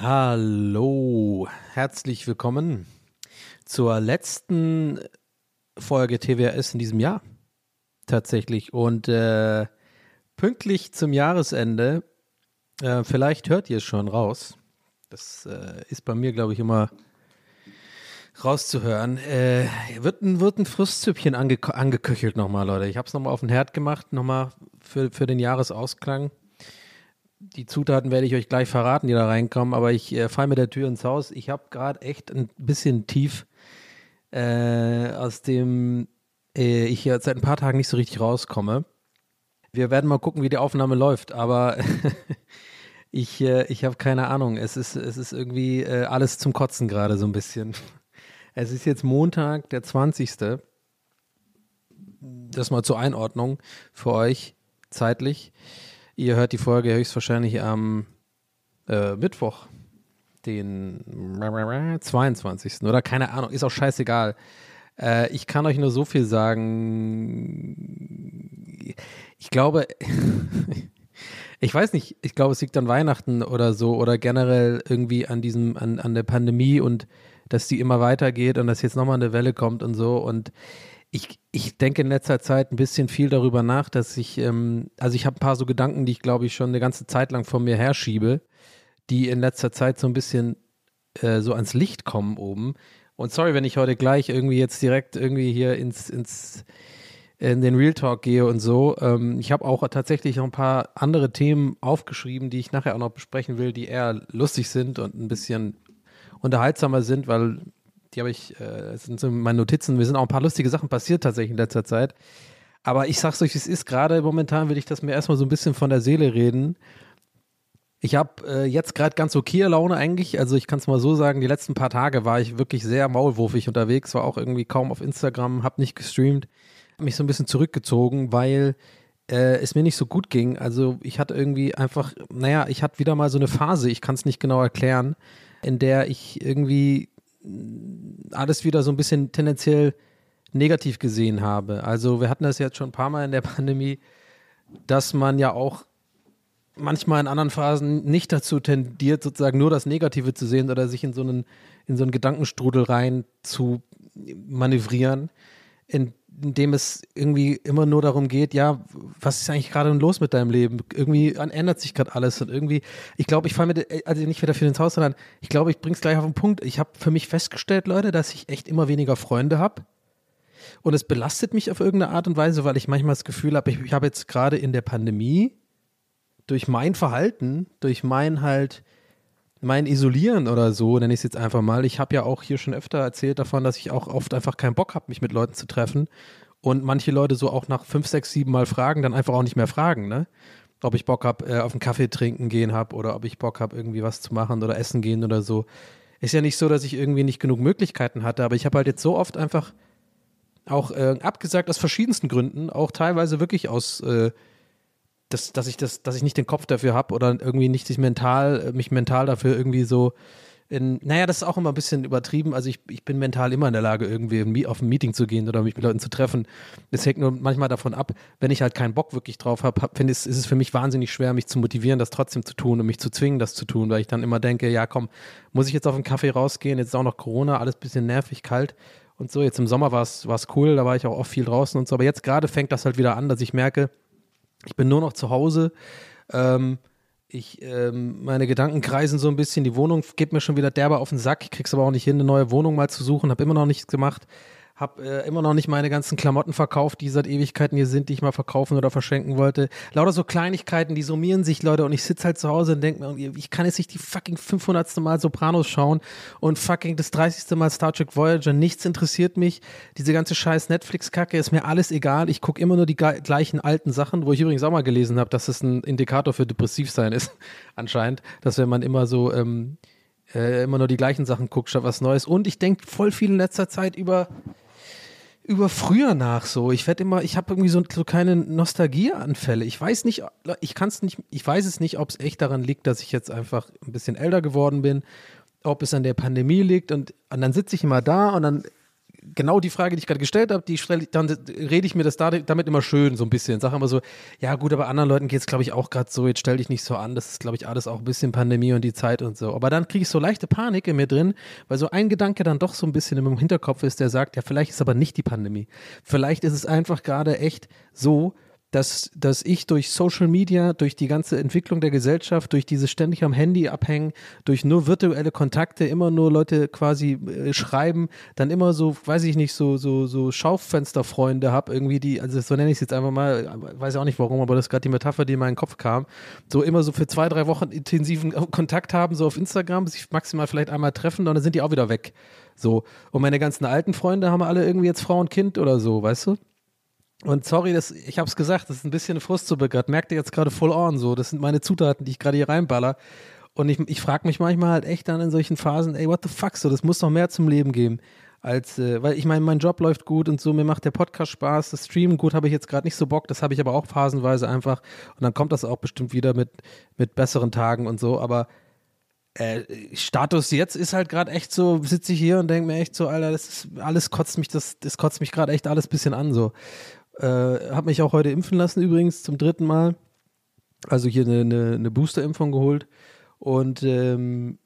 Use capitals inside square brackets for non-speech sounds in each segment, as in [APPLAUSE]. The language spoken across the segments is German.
Hallo, herzlich willkommen zur letzten Folge TWRS in diesem Jahr. Tatsächlich. Und äh, pünktlich zum Jahresende, äh, vielleicht hört ihr es schon raus. Das äh, ist bei mir, glaube ich, immer rauszuhören. Äh, wird, ein, wird ein Frustzüppchen ange angeköchelt nochmal, Leute. Ich habe es nochmal auf den Herd gemacht, nochmal für, für den Jahresausklang die Zutaten werde ich euch gleich verraten, die da reinkommen, aber ich äh, falle mit der Tür ins Haus. Ich habe gerade echt ein bisschen tief äh, aus dem äh, ich seit ein paar Tagen nicht so richtig rauskomme. Wir werden mal gucken, wie die Aufnahme läuft, aber [LAUGHS] ich, äh, ich habe keine Ahnung. Es ist, es ist irgendwie äh, alles zum Kotzen gerade so ein bisschen. Es ist jetzt Montag, der 20. Das mal zur Einordnung für euch zeitlich. Ihr hört die Folge höchstwahrscheinlich am äh, Mittwoch, den 22. oder keine Ahnung, ist auch scheißegal. Äh, ich kann euch nur so viel sagen. Ich glaube, [LAUGHS] ich weiß nicht, ich glaube, es liegt an Weihnachten oder so oder generell irgendwie an diesem, an, an der Pandemie und dass die immer weitergeht und dass jetzt nochmal eine Welle kommt und so und ich, ich denke in letzter Zeit ein bisschen viel darüber nach, dass ich, ähm, also ich habe ein paar so Gedanken, die ich glaube ich schon eine ganze Zeit lang von mir herschiebe, die in letzter Zeit so ein bisschen äh, so ans Licht kommen oben. Und sorry, wenn ich heute gleich irgendwie jetzt direkt irgendwie hier ins, ins in den Real Talk gehe und so. Ähm, ich habe auch tatsächlich noch ein paar andere Themen aufgeschrieben, die ich nachher auch noch besprechen will, die eher lustig sind und ein bisschen unterhaltsamer sind, weil die habe ich, äh, sind so meine Notizen, mir sind auch ein paar lustige Sachen passiert tatsächlich in letzter Zeit. Aber ich sag's euch, es ist, gerade momentan will ich das mir erstmal so ein bisschen von der Seele reden. Ich habe äh, jetzt gerade ganz okay Laune eigentlich. Also ich kann es mal so sagen, die letzten paar Tage war ich wirklich sehr maulwurfig unterwegs, war auch irgendwie kaum auf Instagram, habe nicht gestreamt, habe mich so ein bisschen zurückgezogen, weil äh, es mir nicht so gut ging. Also ich hatte irgendwie einfach, naja, ich hatte wieder mal so eine Phase, ich kann es nicht genau erklären, in der ich irgendwie alles wieder so ein bisschen tendenziell negativ gesehen habe. Also wir hatten das jetzt schon ein paar Mal in der [LAUGHS] Pandemie, dass man ja auch manchmal in anderen Phasen nicht dazu tendiert, sozusagen nur das Negative zu sehen oder sich in so einen, in so einen Gedankenstrudel rein zu manövrieren, in, in dem es irgendwie immer nur darum geht, ja, was ist eigentlich gerade los mit deinem Leben? Irgendwie ändert sich gerade alles und irgendwie, ich glaube, ich falle mit, also nicht wieder für ins Haus, sondern ich glaube, ich bringe es gleich auf den Punkt. Ich habe für mich festgestellt, Leute, dass ich echt immer weniger Freunde habe. Und es belastet mich auf irgendeine Art und Weise, weil ich manchmal das Gefühl habe, ich, ich habe jetzt gerade in der Pandemie durch mein Verhalten, durch mein halt, mein Isolieren oder so, nenne ich es jetzt einfach mal. Ich habe ja auch hier schon öfter erzählt davon, dass ich auch oft einfach keinen Bock habe, mich mit Leuten zu treffen. Und manche Leute so auch nach fünf, sechs, sieben Mal fragen, dann einfach auch nicht mehr fragen, ne? Ob ich Bock habe, äh, auf einen Kaffee trinken gehen habe oder ob ich Bock habe, irgendwie was zu machen oder essen gehen oder so. Ist ja nicht so, dass ich irgendwie nicht genug Möglichkeiten hatte, aber ich habe halt jetzt so oft einfach auch äh, abgesagt aus verschiedensten Gründen, auch teilweise wirklich aus äh, dass, dass ich das, dass ich nicht den Kopf dafür habe oder irgendwie nicht sich mental, mich mental dafür irgendwie so in, naja, das ist auch immer ein bisschen übertrieben. Also ich, ich bin mental immer in der Lage, irgendwie auf ein Meeting zu gehen oder mich mit Leuten zu treffen. Das hängt nur manchmal davon ab, wenn ich halt keinen Bock wirklich drauf habe, hab, finde ich, ist es für mich wahnsinnig schwer, mich zu motivieren, das trotzdem zu tun und mich zu zwingen, das zu tun, weil ich dann immer denke, ja komm, muss ich jetzt auf einen Kaffee rausgehen, jetzt ist auch noch Corona, alles bisschen nervig, kalt und so. Jetzt im Sommer war es cool, da war ich auch oft viel draußen und so. Aber jetzt gerade fängt das halt wieder an, dass ich merke, ich bin nur noch zu Hause. Ähm, ich, ähm, meine Gedanken kreisen so ein bisschen. Die Wohnung geht mir schon wieder derbe auf den Sack. Ich krieg's aber auch nicht hin, eine neue Wohnung mal zu suchen. Habe immer noch nichts gemacht. Hab äh, immer noch nicht meine ganzen Klamotten verkauft, die seit Ewigkeiten hier sind, die ich mal verkaufen oder verschenken wollte. Lauter so Kleinigkeiten, die summieren sich, Leute. Und ich sitze halt zu Hause und denke mir, ich kann jetzt nicht die fucking 500. Mal Sopranos schauen und fucking das 30. Mal Star Trek Voyager. Nichts interessiert mich. Diese ganze scheiß Netflix-Kacke ist mir alles egal. Ich gucke immer nur die gleichen alten Sachen, wo ich übrigens auch mal gelesen habe, dass es ein Indikator für Depressivsein ist, [LAUGHS] anscheinend. Dass wenn man immer so ähm, äh, immer nur die gleichen Sachen guckt, statt was Neues. Und ich denke voll viel in letzter Zeit über über früher nach so. Ich werde immer, ich habe irgendwie so, so keine Nostalgieanfälle. Ich weiß nicht, ich kann es nicht, ich weiß es nicht, ob es echt daran liegt, dass ich jetzt einfach ein bisschen älter geworden bin, ob es an der Pandemie liegt und, und dann sitze ich immer da und dann genau die Frage, die ich gerade gestellt habe, die stelle, dann rede ich mir das damit immer schön so ein bisschen. Sage immer so, ja gut, aber anderen Leuten geht es, glaube ich, auch gerade so, jetzt stell dich nicht so an, das ist, glaube ich, alles auch ein bisschen Pandemie und die Zeit und so. Aber dann kriege ich so leichte Panik in mir drin, weil so ein Gedanke dann doch so ein bisschen im Hinterkopf ist, der sagt, ja, vielleicht ist aber nicht die Pandemie. Vielleicht ist es einfach gerade echt so, dass, dass ich durch Social Media, durch die ganze Entwicklung der Gesellschaft, durch dieses ständig am Handy abhängen, durch nur virtuelle Kontakte, immer nur Leute quasi äh, schreiben, dann immer so, weiß ich nicht, so, so, so Schaufensterfreunde habe, irgendwie die, also so nenne ich es jetzt einfach mal, weiß auch nicht warum, aber das ist gerade die Metapher, die in meinen Kopf kam, so immer so für zwei, drei Wochen intensiven Kontakt haben, so auf Instagram, sich maximal vielleicht einmal treffen und dann sind die auch wieder weg. So. Und meine ganzen alten Freunde haben alle irgendwie jetzt Frau und Kind oder so, weißt du? Und sorry, das, ich habe es gesagt, das ist ein bisschen eine Frustsuppe gerade. Merkt ihr jetzt gerade full on so. Das sind meine Zutaten, die ich gerade hier reinballer. Und ich, ich frage mich manchmal halt echt dann in solchen Phasen, ey, what the fuck, so, das muss noch mehr zum Leben geben. Als, äh, weil ich meine, mein Job läuft gut und so, mir macht der Podcast Spaß, das Streamen gut habe ich jetzt gerade nicht so Bock, das habe ich aber auch phasenweise einfach. Und dann kommt das auch bestimmt wieder mit, mit besseren Tagen und so, aber äh, Status jetzt ist halt gerade echt so, sitze ich hier und denke mir echt so, Alter, das ist alles kotzt mich, das, das kotzt mich gerade echt alles bisschen an so. Äh, habe mich auch heute impfen lassen übrigens zum dritten Mal. Also hier eine, eine, eine Booster-Impfung geholt. Und ähm,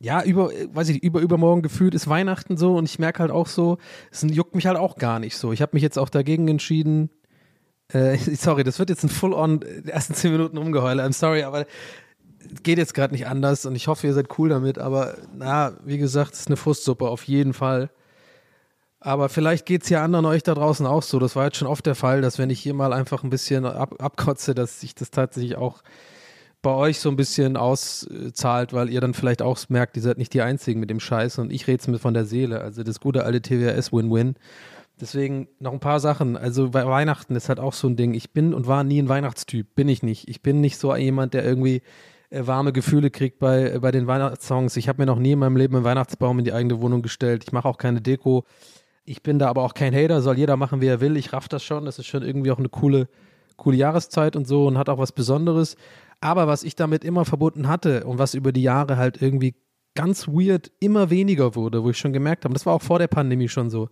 ja, über, weiß ich, über übermorgen gefühlt ist Weihnachten so und ich merke halt auch so, es juckt mich halt auch gar nicht so. Ich habe mich jetzt auch dagegen entschieden. Äh, [LAUGHS] sorry, das wird jetzt ein Full-on äh, ersten zehn Minuten rumgeheule. I'm sorry, aber geht jetzt gerade nicht anders und ich hoffe, ihr seid cool damit. Aber na, wie gesagt, es ist eine Frustsuppe auf jeden Fall. Aber vielleicht geht es ja anderen euch da draußen auch so. Das war jetzt schon oft der Fall, dass wenn ich hier mal einfach ein bisschen ab, abkotze, dass sich das tatsächlich auch bei euch so ein bisschen auszahlt, weil ihr dann vielleicht auch merkt, ihr seid nicht die Einzigen mit dem Scheiß und ich rede es mir von der Seele. Also das gute alte TWS Win-Win. Deswegen noch ein paar Sachen. Also bei Weihnachten ist halt auch so ein Ding. Ich bin und war nie ein Weihnachtstyp. Bin ich nicht. Ich bin nicht so jemand, der irgendwie äh, warme Gefühle kriegt bei, äh, bei den Weihnachtssongs. Ich habe mir noch nie in meinem Leben einen Weihnachtsbaum in die eigene Wohnung gestellt. Ich mache auch keine Deko. Ich bin da aber auch kein Hater, soll jeder machen, wie er will. Ich raff das schon. Das ist schon irgendwie auch eine coole, coole Jahreszeit und so und hat auch was Besonderes. Aber was ich damit immer verbunden hatte und was über die Jahre halt irgendwie ganz weird immer weniger wurde, wo ich schon gemerkt habe, das war auch vor der Pandemie schon so,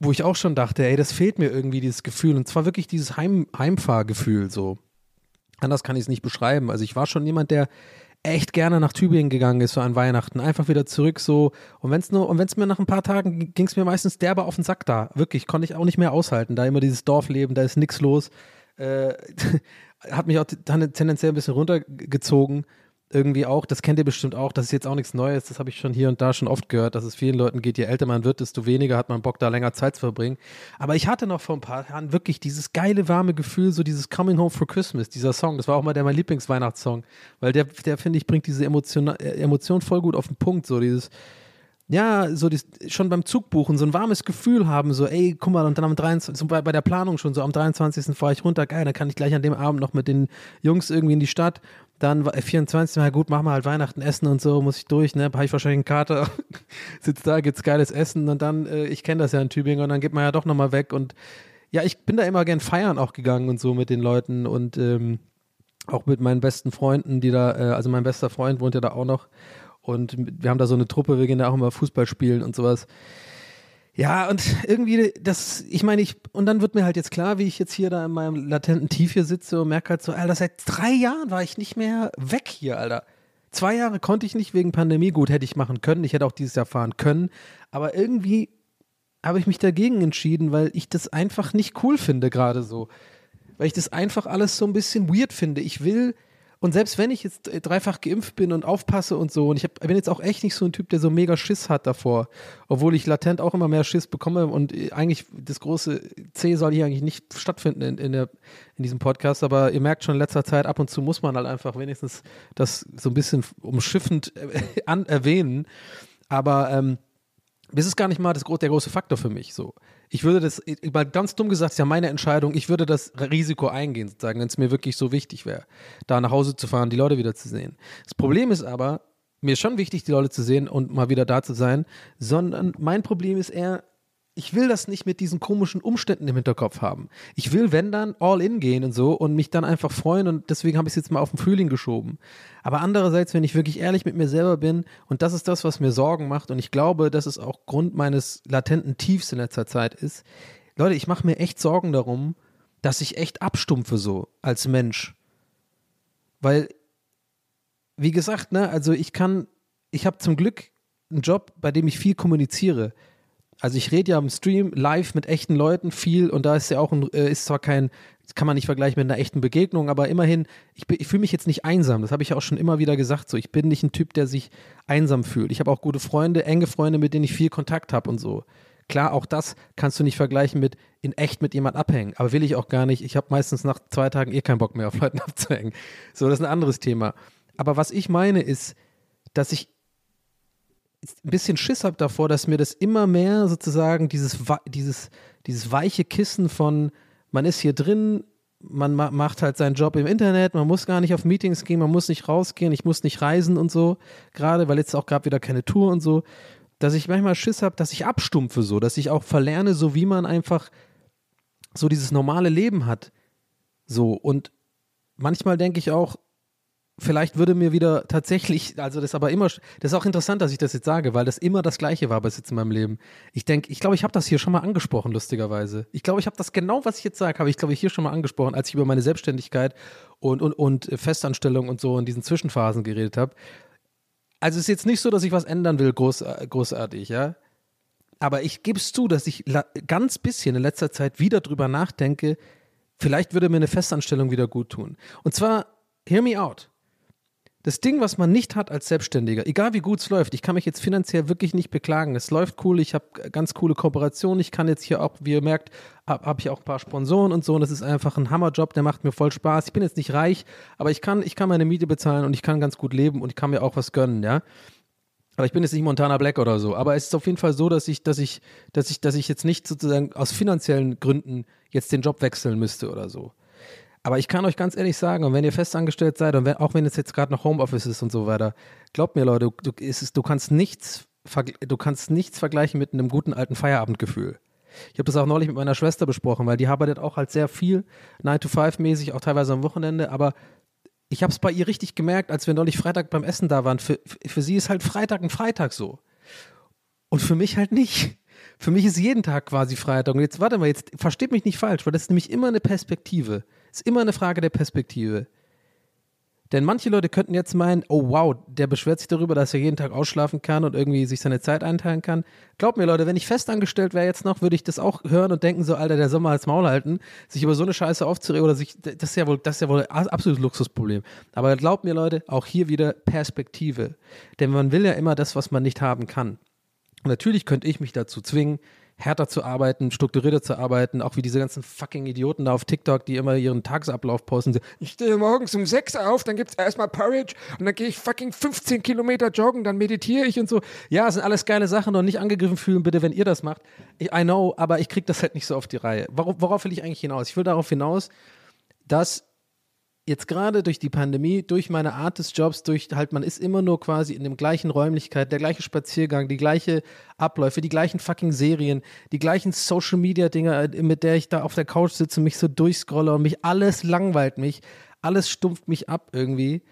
wo ich auch schon dachte, ey, das fehlt mir irgendwie, dieses Gefühl. Und zwar wirklich dieses Heim Heimfahrgefühl so. Anders kann ich es nicht beschreiben. Also ich war schon jemand, der echt gerne nach Tübingen gegangen ist so an Weihnachten. Einfach wieder zurück so. Und wenn es nur, und wenn es mir nach ein paar Tagen ging es mir meistens derbe auf den Sack da. Wirklich, konnte ich auch nicht mehr aushalten. Da immer dieses Dorfleben, da ist nichts los. Äh, [LAUGHS] hat mich auch tendenziell ein bisschen runtergezogen irgendwie auch, das kennt ihr bestimmt auch, das ist jetzt auch nichts Neues, das habe ich schon hier und da schon oft gehört, dass es vielen Leuten geht, je älter man wird, desto weniger hat man Bock, da länger Zeit zu verbringen. Aber ich hatte noch vor ein paar Jahren wirklich dieses geile, warme Gefühl, so dieses Coming Home for Christmas, dieser Song, das war auch mal der mein Lieblingsweihnachtssong, weil der, der finde ich, bringt diese Emotion, äh, Emotion voll gut auf den Punkt, so dieses, ja, so die, schon beim Zugbuchen so ein warmes Gefühl haben, so, ey, guck mal, und dann am 23., so bei, bei der Planung schon, so am 23. fahre ich runter, geil, dann kann ich gleich an dem Abend noch mit den Jungs irgendwie in die Stadt. Dann 24. Mal gut, machen wir halt Weihnachten essen und so, muss ich durch, ne? Habe ich wahrscheinlich einen Kater, [LAUGHS] sitzt da, gibt's geiles Essen und dann, äh, ich kenne das ja in Tübingen und dann geht man ja doch nochmal weg und ja, ich bin da immer gern feiern auch gegangen und so mit den Leuten und ähm, auch mit meinen besten Freunden, die da, äh, also mein bester Freund wohnt ja da auch noch Und wir haben da so eine Truppe, wir gehen da auch immer Fußball spielen und sowas. Ja, und irgendwie, das, ich meine, ich, und dann wird mir halt jetzt klar, wie ich jetzt hier da in meinem latenten Tief hier sitze und merke halt so, Alter, seit drei Jahren war ich nicht mehr weg hier, Alter. Zwei Jahre konnte ich nicht wegen Pandemie. Gut, hätte ich machen können. Ich hätte auch dieses Jahr fahren können. Aber irgendwie habe ich mich dagegen entschieden, weil ich das einfach nicht cool finde, gerade so. Weil ich das einfach alles so ein bisschen weird finde. Ich will, und selbst wenn ich jetzt dreifach geimpft bin und aufpasse und so, und ich hab, bin jetzt auch echt nicht so ein Typ, der so mega Schiss hat davor, obwohl ich latent auch immer mehr Schiss bekomme und eigentlich das große C soll hier eigentlich nicht stattfinden in, in, der, in diesem Podcast, aber ihr merkt schon in letzter Zeit, ab und zu muss man halt einfach wenigstens das so ein bisschen umschiffend an, erwähnen. Aber ähm, das ist gar nicht mal das, der große Faktor für mich. So. Ich würde das, mal ganz dumm gesagt, ist ja meine Entscheidung, ich würde das Risiko eingehen, sozusagen, wenn es mir wirklich so wichtig wäre, da nach Hause zu fahren, die Leute wieder zu sehen. Das Problem ist aber, mir ist schon wichtig, die Leute zu sehen und mal wieder da zu sein, sondern mein Problem ist eher, ich will das nicht mit diesen komischen Umständen im Hinterkopf haben. Ich will, wenn dann, all in gehen und so und mich dann einfach freuen und deswegen habe ich es jetzt mal auf den Frühling geschoben. Aber andererseits, wenn ich wirklich ehrlich mit mir selber bin und das ist das, was mir Sorgen macht und ich glaube, dass es auch Grund meines latenten Tiefs in letzter Zeit ist, Leute, ich mache mir echt Sorgen darum, dass ich echt abstumpfe so als Mensch. Weil, wie gesagt, ne, also ich kann, ich habe zum Glück einen Job, bei dem ich viel kommuniziere also ich rede ja im Stream live mit echten Leuten viel und da ist ja auch ein, äh, ist zwar kein, kann man nicht vergleichen mit einer echten Begegnung, aber immerhin, ich, ich fühle mich jetzt nicht einsam. Das habe ich ja auch schon immer wieder gesagt. So, ich bin nicht ein Typ, der sich einsam fühlt. Ich habe auch gute Freunde, enge Freunde, mit denen ich viel Kontakt habe und so. Klar, auch das kannst du nicht vergleichen mit in echt mit jemand abhängen. Aber will ich auch gar nicht. Ich habe meistens nach zwei Tagen eh keinen Bock mehr auf Leuten [LAUGHS] abzuhängen. So, das ist ein anderes Thema. Aber was ich meine ist, dass ich ein bisschen Schiss habe davor, dass mir das immer mehr sozusagen dieses, dieses, dieses weiche Kissen von, man ist hier drin, man ma macht halt seinen Job im Internet, man muss gar nicht auf Meetings gehen, man muss nicht rausgehen, ich muss nicht reisen und so, gerade weil jetzt auch gerade wieder keine Tour und so, dass ich manchmal Schiss habe, dass ich abstumpfe so, dass ich auch verlerne, so wie man einfach so dieses normale Leben hat. So und manchmal denke ich auch, vielleicht würde mir wieder tatsächlich, also das ist aber immer, das ist auch interessant, dass ich das jetzt sage, weil das immer das Gleiche war bis jetzt in meinem Leben. Ich denke, ich glaube, ich habe das hier schon mal angesprochen, lustigerweise. Ich glaube, ich habe das genau, was ich jetzt sage, habe ich, glaube ich, hier schon mal angesprochen, als ich über meine Selbstständigkeit und, und, und Festanstellung und so in diesen Zwischenphasen geredet habe. Also es ist jetzt nicht so, dass ich was ändern will, groß, großartig, ja. Aber ich gebe es zu, dass ich ganz bisschen in letzter Zeit wieder drüber nachdenke, vielleicht würde mir eine Festanstellung wieder gut tun. Und zwar, hear me out das Ding, was man nicht hat als Selbstständiger, egal wie gut es läuft, ich kann mich jetzt finanziell wirklich nicht beklagen. Es läuft cool, ich habe ganz coole Kooperationen. Ich kann jetzt hier auch, wie ihr merkt, habe hab ich auch ein paar Sponsoren und so. Und das ist einfach ein Hammerjob, der macht mir voll Spaß. Ich bin jetzt nicht reich, aber ich kann, ich kann meine Miete bezahlen und ich kann ganz gut leben und ich kann mir auch was gönnen, ja. Aber ich bin jetzt nicht Montana Black oder so. Aber es ist auf jeden Fall so, dass ich, dass ich, dass ich, dass ich jetzt nicht sozusagen aus finanziellen Gründen jetzt den Job wechseln müsste oder so. Aber ich kann euch ganz ehrlich sagen, und wenn ihr festangestellt seid und wenn, auch wenn es jetzt gerade noch Homeoffice ist und so weiter, glaubt mir Leute, du, es, du, kannst nichts, du kannst nichts vergleichen mit einem guten alten Feierabendgefühl. Ich habe das auch neulich mit meiner Schwester besprochen, weil die arbeitet auch halt sehr viel 9-to-5-mäßig, auch teilweise am Wochenende, aber ich habe es bei ihr richtig gemerkt, als wir neulich Freitag beim Essen da waren. Für, für sie ist halt Freitag ein Freitag so. Und für mich halt nicht. Für mich ist jeden Tag quasi Freitag. Und jetzt, warte mal, jetzt versteht mich nicht falsch, weil das ist nämlich immer eine Perspektive. Ist immer eine Frage der Perspektive. Denn manche Leute könnten jetzt meinen, oh wow, der beschwert sich darüber, dass er jeden Tag ausschlafen kann und irgendwie sich seine Zeit einteilen kann. Glaubt mir, Leute, wenn ich festangestellt wäre jetzt noch, würde ich das auch hören und denken, so, Alter, der soll mal als Maul halten, sich über so eine Scheiße aufzuregen oder sich, das ist ja wohl, das ist ja wohl ein absolutes Luxusproblem. Aber glaubt mir, Leute, auch hier wieder Perspektive. Denn man will ja immer das, was man nicht haben kann. Und natürlich könnte ich mich dazu zwingen, härter zu arbeiten, strukturierter zu arbeiten, auch wie diese ganzen fucking Idioten da auf TikTok, die immer ihren Tagesablauf posten. Ich stehe morgens um sechs auf, dann gibt es erstmal Porridge und dann gehe ich fucking 15 Kilometer joggen, dann meditiere ich und so. Ja, das sind alles geile Sachen und nicht angegriffen fühlen, bitte, wenn ihr das macht. Ich, I know, aber ich kriege das halt nicht so auf die Reihe. Worauf, worauf will ich eigentlich hinaus? Ich will darauf hinaus, dass jetzt gerade durch die Pandemie, durch meine Art des Jobs, durch halt, man ist immer nur quasi in dem gleichen Räumlichkeit, der gleiche Spaziergang, die gleiche Abläufe, die gleichen fucking Serien, die gleichen Social Media Dinger, mit der ich da auf der Couch sitze, mich so durchscrolle und mich alles langweilt mich, alles stumpft mich ab irgendwie.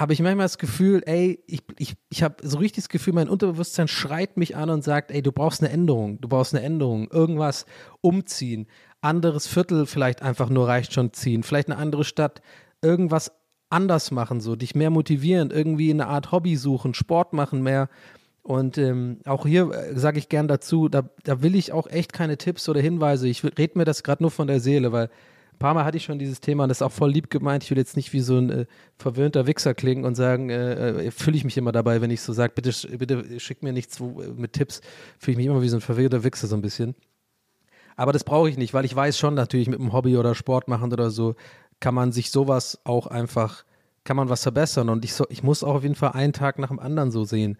Habe ich manchmal das Gefühl, ey, ich, ich, ich habe so richtig das Gefühl, mein Unterbewusstsein schreit mich an und sagt, ey, du brauchst eine Änderung, du brauchst eine Änderung, irgendwas umziehen, anderes Viertel vielleicht einfach nur reicht schon ziehen, vielleicht eine andere Stadt, irgendwas anders machen, so dich mehr motivieren, irgendwie eine Art Hobby suchen, Sport machen mehr. Und ähm, auch hier äh, sage ich gern dazu, da, da will ich auch echt keine Tipps oder Hinweise. Ich rede mir das gerade nur von der Seele, weil paar Mal hatte ich schon dieses Thema und das ist auch voll lieb gemeint. Ich will jetzt nicht wie so ein äh, verwöhnter Wichser klingen und sagen, äh, äh fühle ich mich immer dabei, wenn ich so sage, bitte, bitte schick mir nichts äh, mit Tipps, fühle ich mich immer wie so ein verwirrter Wichser so ein bisschen. Aber das brauche ich nicht, weil ich weiß schon natürlich mit einem Hobby oder Sport machen oder so, kann man sich sowas auch einfach, kann man was verbessern. Und ich, so, ich muss auch auf jeden Fall einen Tag nach dem anderen so sehen.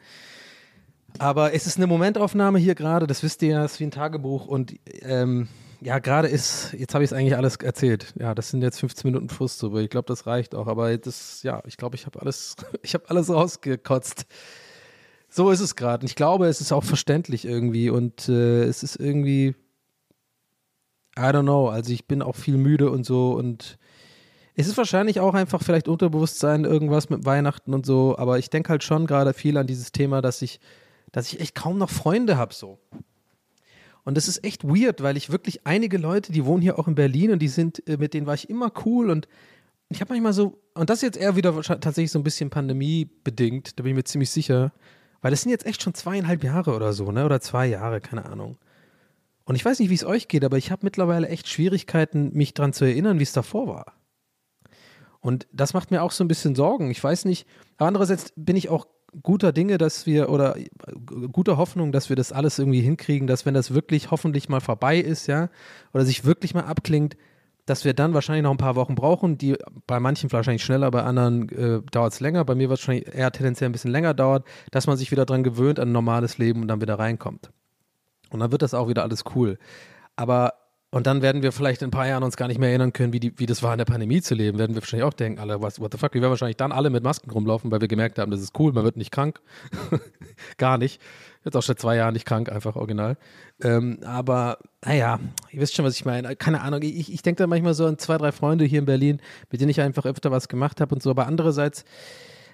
Aber es ist eine Momentaufnahme hier gerade, das wisst ihr ja, es ist wie ein Tagebuch und ähm, ja, gerade ist, jetzt habe ich es eigentlich alles erzählt. Ja, das sind jetzt 15 Minuten aber ich glaube, das reicht auch. Aber das, ja, ich glaube, ich habe alles, [LAUGHS] ich habe alles rausgekotzt. So ist es gerade. Und ich glaube, es ist auch verständlich irgendwie und äh, es ist irgendwie, I don't know, also ich bin auch viel müde und so und es ist wahrscheinlich auch einfach vielleicht Unterbewusstsein, irgendwas mit Weihnachten und so, aber ich denke halt schon gerade viel an dieses Thema, dass ich dass ich echt kaum noch Freunde habe so. Und das ist echt weird, weil ich wirklich einige Leute, die wohnen hier auch in Berlin und die sind, äh, mit denen war ich immer cool und ich habe manchmal so, und das ist jetzt eher wieder tatsächlich so ein bisschen pandemiebedingt, da bin ich mir ziemlich sicher, weil das sind jetzt echt schon zweieinhalb Jahre oder so, ne? Oder zwei Jahre, keine Ahnung. Und ich weiß nicht, wie es euch geht, aber ich habe mittlerweile echt Schwierigkeiten, mich daran zu erinnern, wie es davor war. Und das macht mir auch so ein bisschen Sorgen. Ich weiß nicht, aber andererseits bin ich auch guter Dinge, dass wir oder guter Hoffnung, dass wir das alles irgendwie hinkriegen, dass wenn das wirklich hoffentlich mal vorbei ist, ja, oder sich wirklich mal abklingt, dass wir dann wahrscheinlich noch ein paar Wochen brauchen, die bei manchen wahrscheinlich schneller, bei anderen äh, dauert es länger, bei mir wahrscheinlich eher tendenziell ein bisschen länger dauert, dass man sich wieder dran gewöhnt an ein normales Leben und dann wieder reinkommt. Und dann wird das auch wieder alles cool. Aber und dann werden wir vielleicht in ein paar Jahren uns gar nicht mehr erinnern können, wie, die, wie das war in der Pandemie zu leben. Werden wir wahrscheinlich auch denken, alle, was, what the fuck, wir werden wahrscheinlich dann alle mit Masken rumlaufen, weil wir gemerkt haben, das ist cool, man wird nicht krank. [LAUGHS] gar nicht. Jetzt auch schon zwei Jahre nicht krank, einfach original. Ähm, aber, naja, ihr wisst schon, was ich meine. Keine Ahnung, ich, ich denke da manchmal so an zwei, drei Freunde hier in Berlin, mit denen ich einfach öfter was gemacht habe und so. Aber andererseits,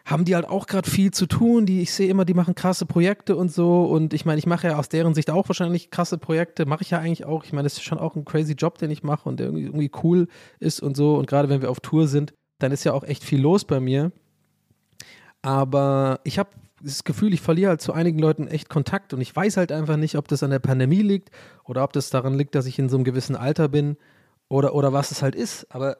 haben die halt auch gerade viel zu tun. Die, ich sehe immer, die machen krasse Projekte und so. Und ich meine, ich mache ja aus deren Sicht auch wahrscheinlich krasse Projekte. Mache ich ja eigentlich auch. Ich meine, es ist schon auch ein crazy Job, den ich mache und der irgendwie, irgendwie cool ist und so. Und gerade wenn wir auf Tour sind, dann ist ja auch echt viel los bei mir. Aber ich habe das Gefühl, ich verliere halt zu einigen Leuten echt Kontakt und ich weiß halt einfach nicht, ob das an der Pandemie liegt oder ob das daran liegt, dass ich in so einem gewissen Alter bin oder, oder was es halt ist. Aber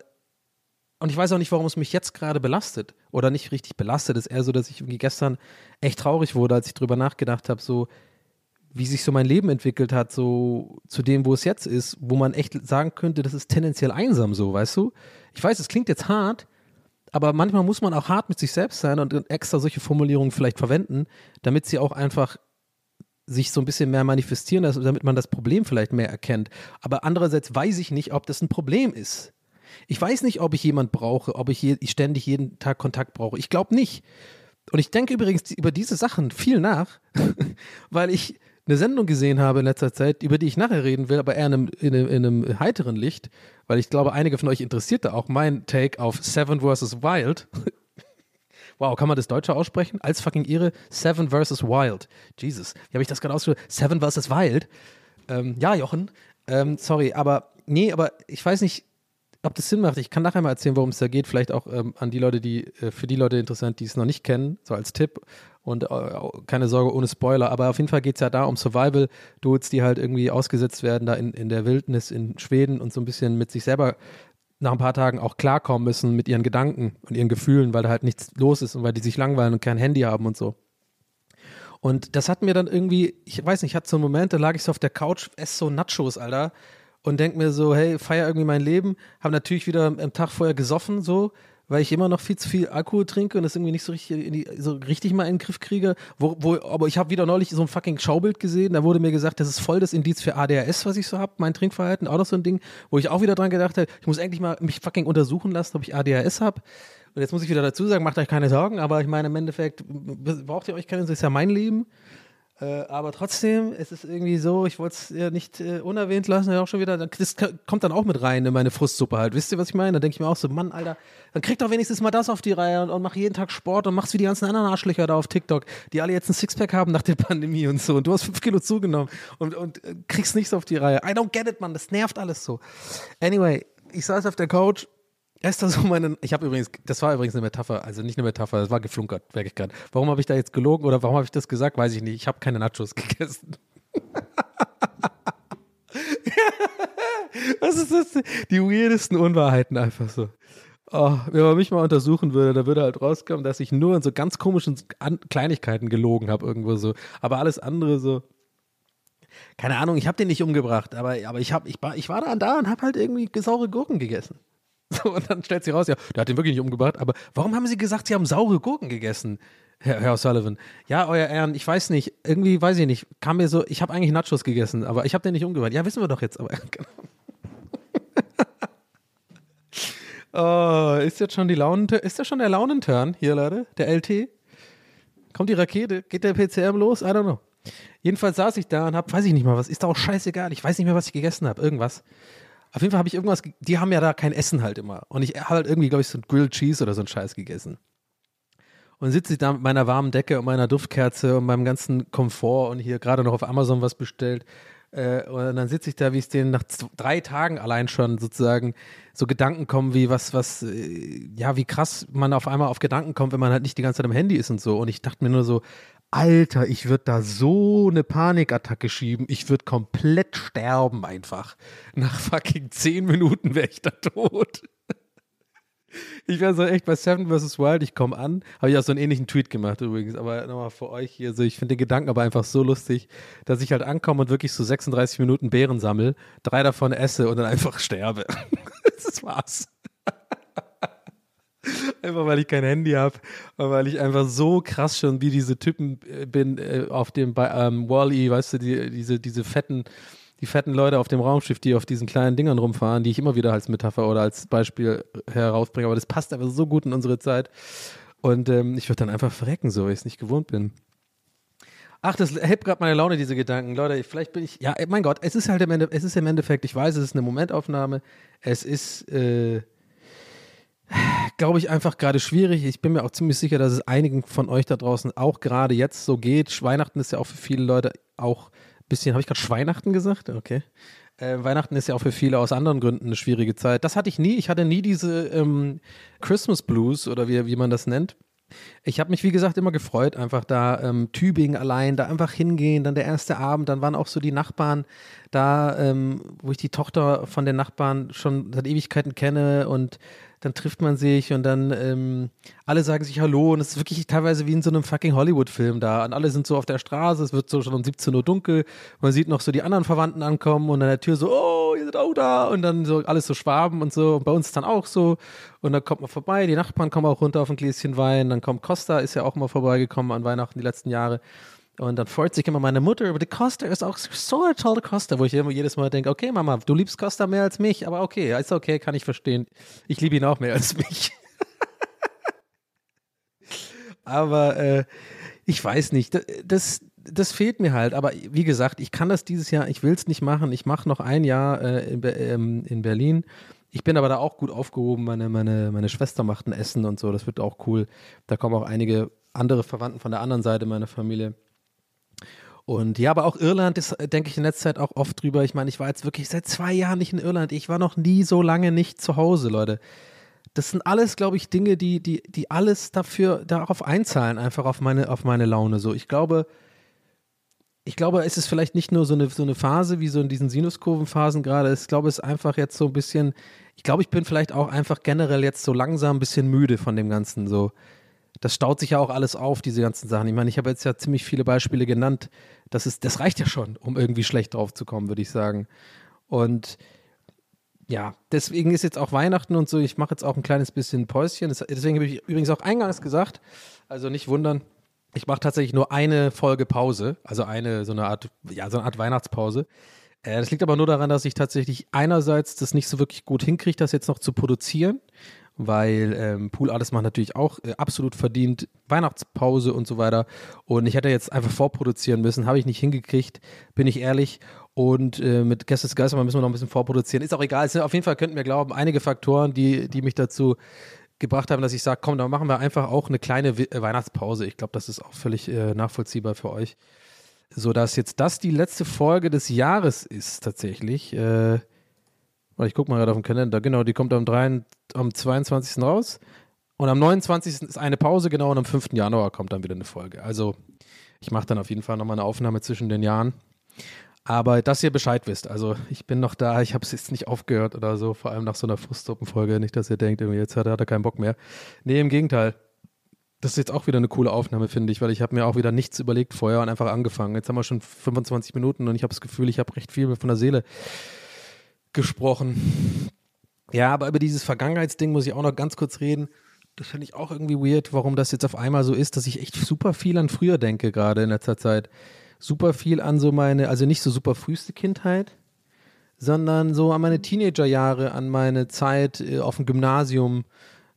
und ich weiß auch nicht, warum es mich jetzt gerade belastet. Oder nicht richtig belastet. Es ist eher so, dass ich irgendwie gestern echt traurig wurde, als ich drüber nachgedacht habe, so wie sich so mein Leben entwickelt hat, so zu dem, wo es jetzt ist, wo man echt sagen könnte, das ist tendenziell einsam so, weißt du? Ich weiß, es klingt jetzt hart, aber manchmal muss man auch hart mit sich selbst sein und extra solche Formulierungen vielleicht verwenden, damit sie auch einfach sich so ein bisschen mehr manifestieren damit man das Problem vielleicht mehr erkennt. Aber andererseits weiß ich nicht, ob das ein Problem ist. Ich weiß nicht, ob ich jemand brauche, ob ich, je, ständig jeden Tag Kontakt brauche. Ich glaube nicht. Und ich denke übrigens über diese Sachen viel nach, [LAUGHS] weil ich eine Sendung gesehen habe in letzter Zeit, über die ich nachher reden will, aber eher in einem, in einem, in einem heiteren Licht, weil ich glaube, einige von euch interessiert da auch mein Take auf Seven vs. Wild. [LAUGHS] wow, kann man das Deutsche aussprechen? Als fucking ihre Seven vs. Wild. Jesus, wie habe ich das gerade ausgesprochen? Seven vs. Wild. Ähm, ja, Jochen. Ähm, sorry, aber nee, aber ich weiß nicht, ob das Sinn macht. Ich kann nachher mal erzählen, worum es da geht. Vielleicht auch ähm, an die Leute, die, äh, für die Leute interessant, die es noch nicht kennen, so als Tipp. Und äh, keine Sorge, ohne Spoiler. Aber auf jeden Fall geht es ja da um Survival-Dudes, die halt irgendwie ausgesetzt werden, da in, in der Wildnis in Schweden und so ein bisschen mit sich selber nach ein paar Tagen auch klarkommen müssen mit ihren Gedanken und ihren Gefühlen, weil da halt nichts los ist und weil die sich langweilen und kein Handy haben und so. Und das hat mir dann irgendwie, ich weiß nicht, ich hatte so einen Moment, da lag ich so auf der Couch, esse so Nachos, Alter und denke mir so, hey, feier irgendwie mein Leben. Habe natürlich wieder am Tag vorher gesoffen, so, weil ich immer noch viel zu viel Alkohol trinke und das irgendwie nicht so richtig, die, so richtig mal in den Griff kriege. Wo, wo, aber ich habe wieder neulich so ein fucking Schaubild gesehen, da wurde mir gesagt, das ist voll das Indiz für ADHS, was ich so habe, mein Trinkverhalten, auch noch so ein Ding, wo ich auch wieder dran gedacht habe, ich muss endlich mal mich fucking untersuchen lassen, ob ich ADHS habe. Und jetzt muss ich wieder dazu sagen, macht euch keine Sorgen, aber ich meine, im Endeffekt braucht ihr euch keine, das ist ja mein Leben. Äh, aber trotzdem, es ist irgendwie so, ich wollte es ja nicht äh, unerwähnt lassen, ja auch schon wieder, das kommt dann auch mit rein in meine Frustsuppe halt. Wisst ihr, was ich meine? Da denke ich mir auch so, Mann, Alter, dann krieg doch wenigstens mal das auf die Reihe und, und mach jeden Tag Sport und machst wie die ganzen anderen Arschlöcher da auf TikTok, die alle jetzt ein Sixpack haben nach der [LAUGHS] Pandemie und so. Und du hast fünf Kilo zugenommen und, und äh, kriegst nichts auf die Reihe. I don't get it, Mann, das nervt alles so. Anyway, ich saß auf der Couch das so meine. Ich habe übrigens, das war übrigens eine Metapher, also nicht eine Metapher, das war geflunkert, merke ich gerade. Warum habe ich da jetzt gelogen oder warum habe ich das gesagt, weiß ich nicht. Ich habe keine Nachos [LAUGHS] gegessen. [LAUGHS] Was ist das? Die weirdesten Unwahrheiten einfach so. Oh, wenn man mich mal untersuchen würde, da würde halt rauskommen, dass ich nur in so ganz komischen Kleinigkeiten gelogen habe, irgendwo so. Aber alles andere so. Keine Ahnung, ich habe den nicht umgebracht, aber, aber ich, hab, ich, war, ich war da da und habe halt irgendwie saure Gurken gegessen. [LAUGHS] So, und dann stellt sie raus, ja, der hat ihn wirklich nicht umgebracht, aber warum haben sie gesagt, sie haben saure Gurken gegessen, Herr, Herr Sullivan? Ja, euer Ehren, ich weiß nicht, irgendwie weiß ich nicht, kam mir so, ich habe eigentlich Nachos gegessen, aber ich habe den nicht umgebracht. Ja, wissen wir doch jetzt, aber [LAUGHS] genau. oh, ist jetzt schon die Launen, ist das schon der Launenturn hier, Leute? Der LT? Kommt die Rakete? Geht der PCM los? I don't know. Jedenfalls saß ich da und hab, weiß ich nicht mal was, ist da auch scheißegal, ich weiß nicht mehr, was ich gegessen habe, irgendwas. Auf jeden Fall habe ich irgendwas, die haben ja da kein Essen halt immer. Und ich habe halt irgendwie, glaube ich, so ein Grilled Cheese oder so ein Scheiß gegessen. Und sitze ich da mit meiner warmen Decke und meiner Duftkerze und meinem ganzen Komfort und hier gerade noch auf Amazon was bestellt. Äh, und dann sitze ich da, wie es denen nach drei Tagen allein schon sozusagen so Gedanken kommen, wie was, was, äh, ja, wie krass man auf einmal auf Gedanken kommt, wenn man halt nicht die ganze Zeit am Handy ist und so. Und ich dachte mir nur so, Alter, ich würde da so eine Panikattacke schieben. Ich würde komplett sterben einfach. Nach fucking zehn Minuten wäre ich da tot. Ich wäre so echt bei Seven vs. Wild, ich komme an. Habe ich auch so einen ähnlichen Tweet gemacht übrigens, aber nochmal für euch hier. So, ich finde den Gedanken aber einfach so lustig, dass ich halt ankomme und wirklich so 36 Minuten Beeren sammle, drei davon esse und dann einfach sterbe. [LAUGHS] das war's. Einfach weil ich kein Handy habe und weil ich einfach so krass schon wie diese Typen äh, bin äh, auf dem ähm, Wall-E, weißt du, die, diese, diese fetten, die fetten Leute auf dem Raumschiff, die auf diesen kleinen Dingern rumfahren, die ich immer wieder als Metapher oder als Beispiel herausbringe. Aber das passt einfach so gut in unsere Zeit. Und ähm, ich würde dann einfach verrecken, so, weil ich es nicht gewohnt bin. Ach, das hält gerade meine Laune, diese Gedanken. Leute, vielleicht bin ich. Ja, mein Gott, es ist halt im, Ende, es ist im Endeffekt, ich weiß, es ist eine Momentaufnahme. Es ist. Äh, glaube ich, einfach gerade schwierig. Ich bin mir auch ziemlich sicher, dass es einigen von euch da draußen auch gerade jetzt so geht. Weihnachten ist ja auch für viele Leute auch ein bisschen, habe ich gerade Weihnachten gesagt? Okay. Äh, Weihnachten ist ja auch für viele aus anderen Gründen eine schwierige Zeit. Das hatte ich nie. Ich hatte nie diese ähm, Christmas Blues oder wie, wie man das nennt. Ich habe mich, wie gesagt, immer gefreut, einfach da ähm, Tübingen allein, da einfach hingehen, dann der erste Abend, dann waren auch so die Nachbarn da, ähm, wo ich die Tochter von den Nachbarn schon seit Ewigkeiten kenne und dann trifft man sich und dann ähm, alle sagen sich Hallo und es ist wirklich teilweise wie in so einem fucking Hollywood-Film da. Und alle sind so auf der Straße, es wird so schon um 17 Uhr dunkel, man sieht noch so die anderen Verwandten ankommen und an der Tür so, oh, ihr seid auch da und dann so alles so Schwaben und so. Und bei uns ist dann auch so. Und dann kommt man vorbei, die Nachbarn kommen auch runter auf ein Gläschen Wein, dann kommt Costa, ist ja auch mal vorbeigekommen an Weihnachten die letzten Jahre. Und dann freut sich immer meine Mutter über die Costa, ist auch so eine tolle Costa, wo ich immer jedes Mal denke, okay Mama, du liebst Costa mehr als mich, aber okay, ist okay, kann ich verstehen. Ich liebe ihn auch mehr als mich. [LAUGHS] aber äh, ich weiß nicht, das, das fehlt mir halt. Aber wie gesagt, ich kann das dieses Jahr, ich will es nicht machen. Ich mache noch ein Jahr äh, in, ähm, in Berlin. Ich bin aber da auch gut aufgehoben. Meine, meine, meine Schwester macht ein Essen und so. Das wird auch cool. Da kommen auch einige andere Verwandten von der anderen Seite meiner Familie. Und ja, aber auch Irland ist, äh, denke ich, in letzter Zeit auch oft drüber. Ich meine, ich war jetzt wirklich seit zwei Jahren nicht in Irland. Ich war noch nie so lange nicht zu Hause, Leute. Das sind alles, glaube ich, Dinge, die, die, die alles dafür, darauf einzahlen, einfach auf meine, auf meine Laune. So, ich glaube, ich glaube, es ist vielleicht nicht nur so eine, so eine Phase wie so in diesen Sinuskurvenphasen gerade. Ich glaube, es ist einfach jetzt so ein bisschen, ich glaube, ich bin vielleicht auch einfach generell jetzt so langsam ein bisschen müde von dem Ganzen. So, das staut sich ja auch alles auf, diese ganzen Sachen. Ich meine, ich habe jetzt ja ziemlich viele Beispiele genannt. Das, ist, das reicht ja schon, um irgendwie schlecht drauf zu kommen, würde ich sagen. Und ja, deswegen ist jetzt auch Weihnachten und so. Ich mache jetzt auch ein kleines bisschen Päuschen. deswegen habe ich übrigens auch eingangs gesagt, also nicht wundern, ich mache tatsächlich nur eine Folge Pause, also eine so eine Art, ja, so eine Art Weihnachtspause. Äh, das liegt aber nur daran, dass ich tatsächlich einerseits das nicht so wirklich gut hinkriege, das jetzt noch zu produzieren weil ähm, Pool Artists macht natürlich auch äh, absolut verdient Weihnachtspause und so weiter. Und ich hätte jetzt einfach vorproduzieren müssen, habe ich nicht hingekriegt, bin ich ehrlich. Und äh, mit Gästes Geister müssen wir noch ein bisschen vorproduzieren. Ist auch egal. Es sind auf jeden Fall, könnten wir glauben, einige Faktoren, die, die mich dazu gebracht haben, dass ich sage, komm, dann machen wir einfach auch eine kleine We äh, Weihnachtspause. Ich glaube, das ist auch völlig äh, nachvollziehbar für euch. So dass jetzt das die letzte Folge des Jahres ist, tatsächlich. Äh, ich gucke mal gerade auf den Kalender. Genau, die kommt am, 3, am 22. raus. Und am 29. ist eine Pause, genau, und am 5. Januar kommt dann wieder eine Folge. Also, ich mache dann auf jeden Fall nochmal eine Aufnahme zwischen den Jahren. Aber dass ihr Bescheid wisst, also ich bin noch da, ich habe es jetzt nicht aufgehört oder so, vor allem nach so einer Frusttruppenfolge, nicht, dass ihr denkt, irgendwie jetzt hat hat er keinen Bock mehr. Nee, im Gegenteil. Das ist jetzt auch wieder eine coole Aufnahme, finde ich, weil ich habe mir auch wieder nichts überlegt vorher und einfach angefangen. Jetzt haben wir schon 25 Minuten und ich habe das Gefühl, ich habe recht viel von der Seele gesprochen. Ja, aber über dieses Vergangenheitsding muss ich auch noch ganz kurz reden. Das finde ich auch irgendwie weird, warum das jetzt auf einmal so ist, dass ich echt super viel an früher denke, gerade in letzter Zeit super viel an so meine, also nicht so super früheste Kindheit, sondern so an meine Teenagerjahre, an meine Zeit äh, auf dem Gymnasium,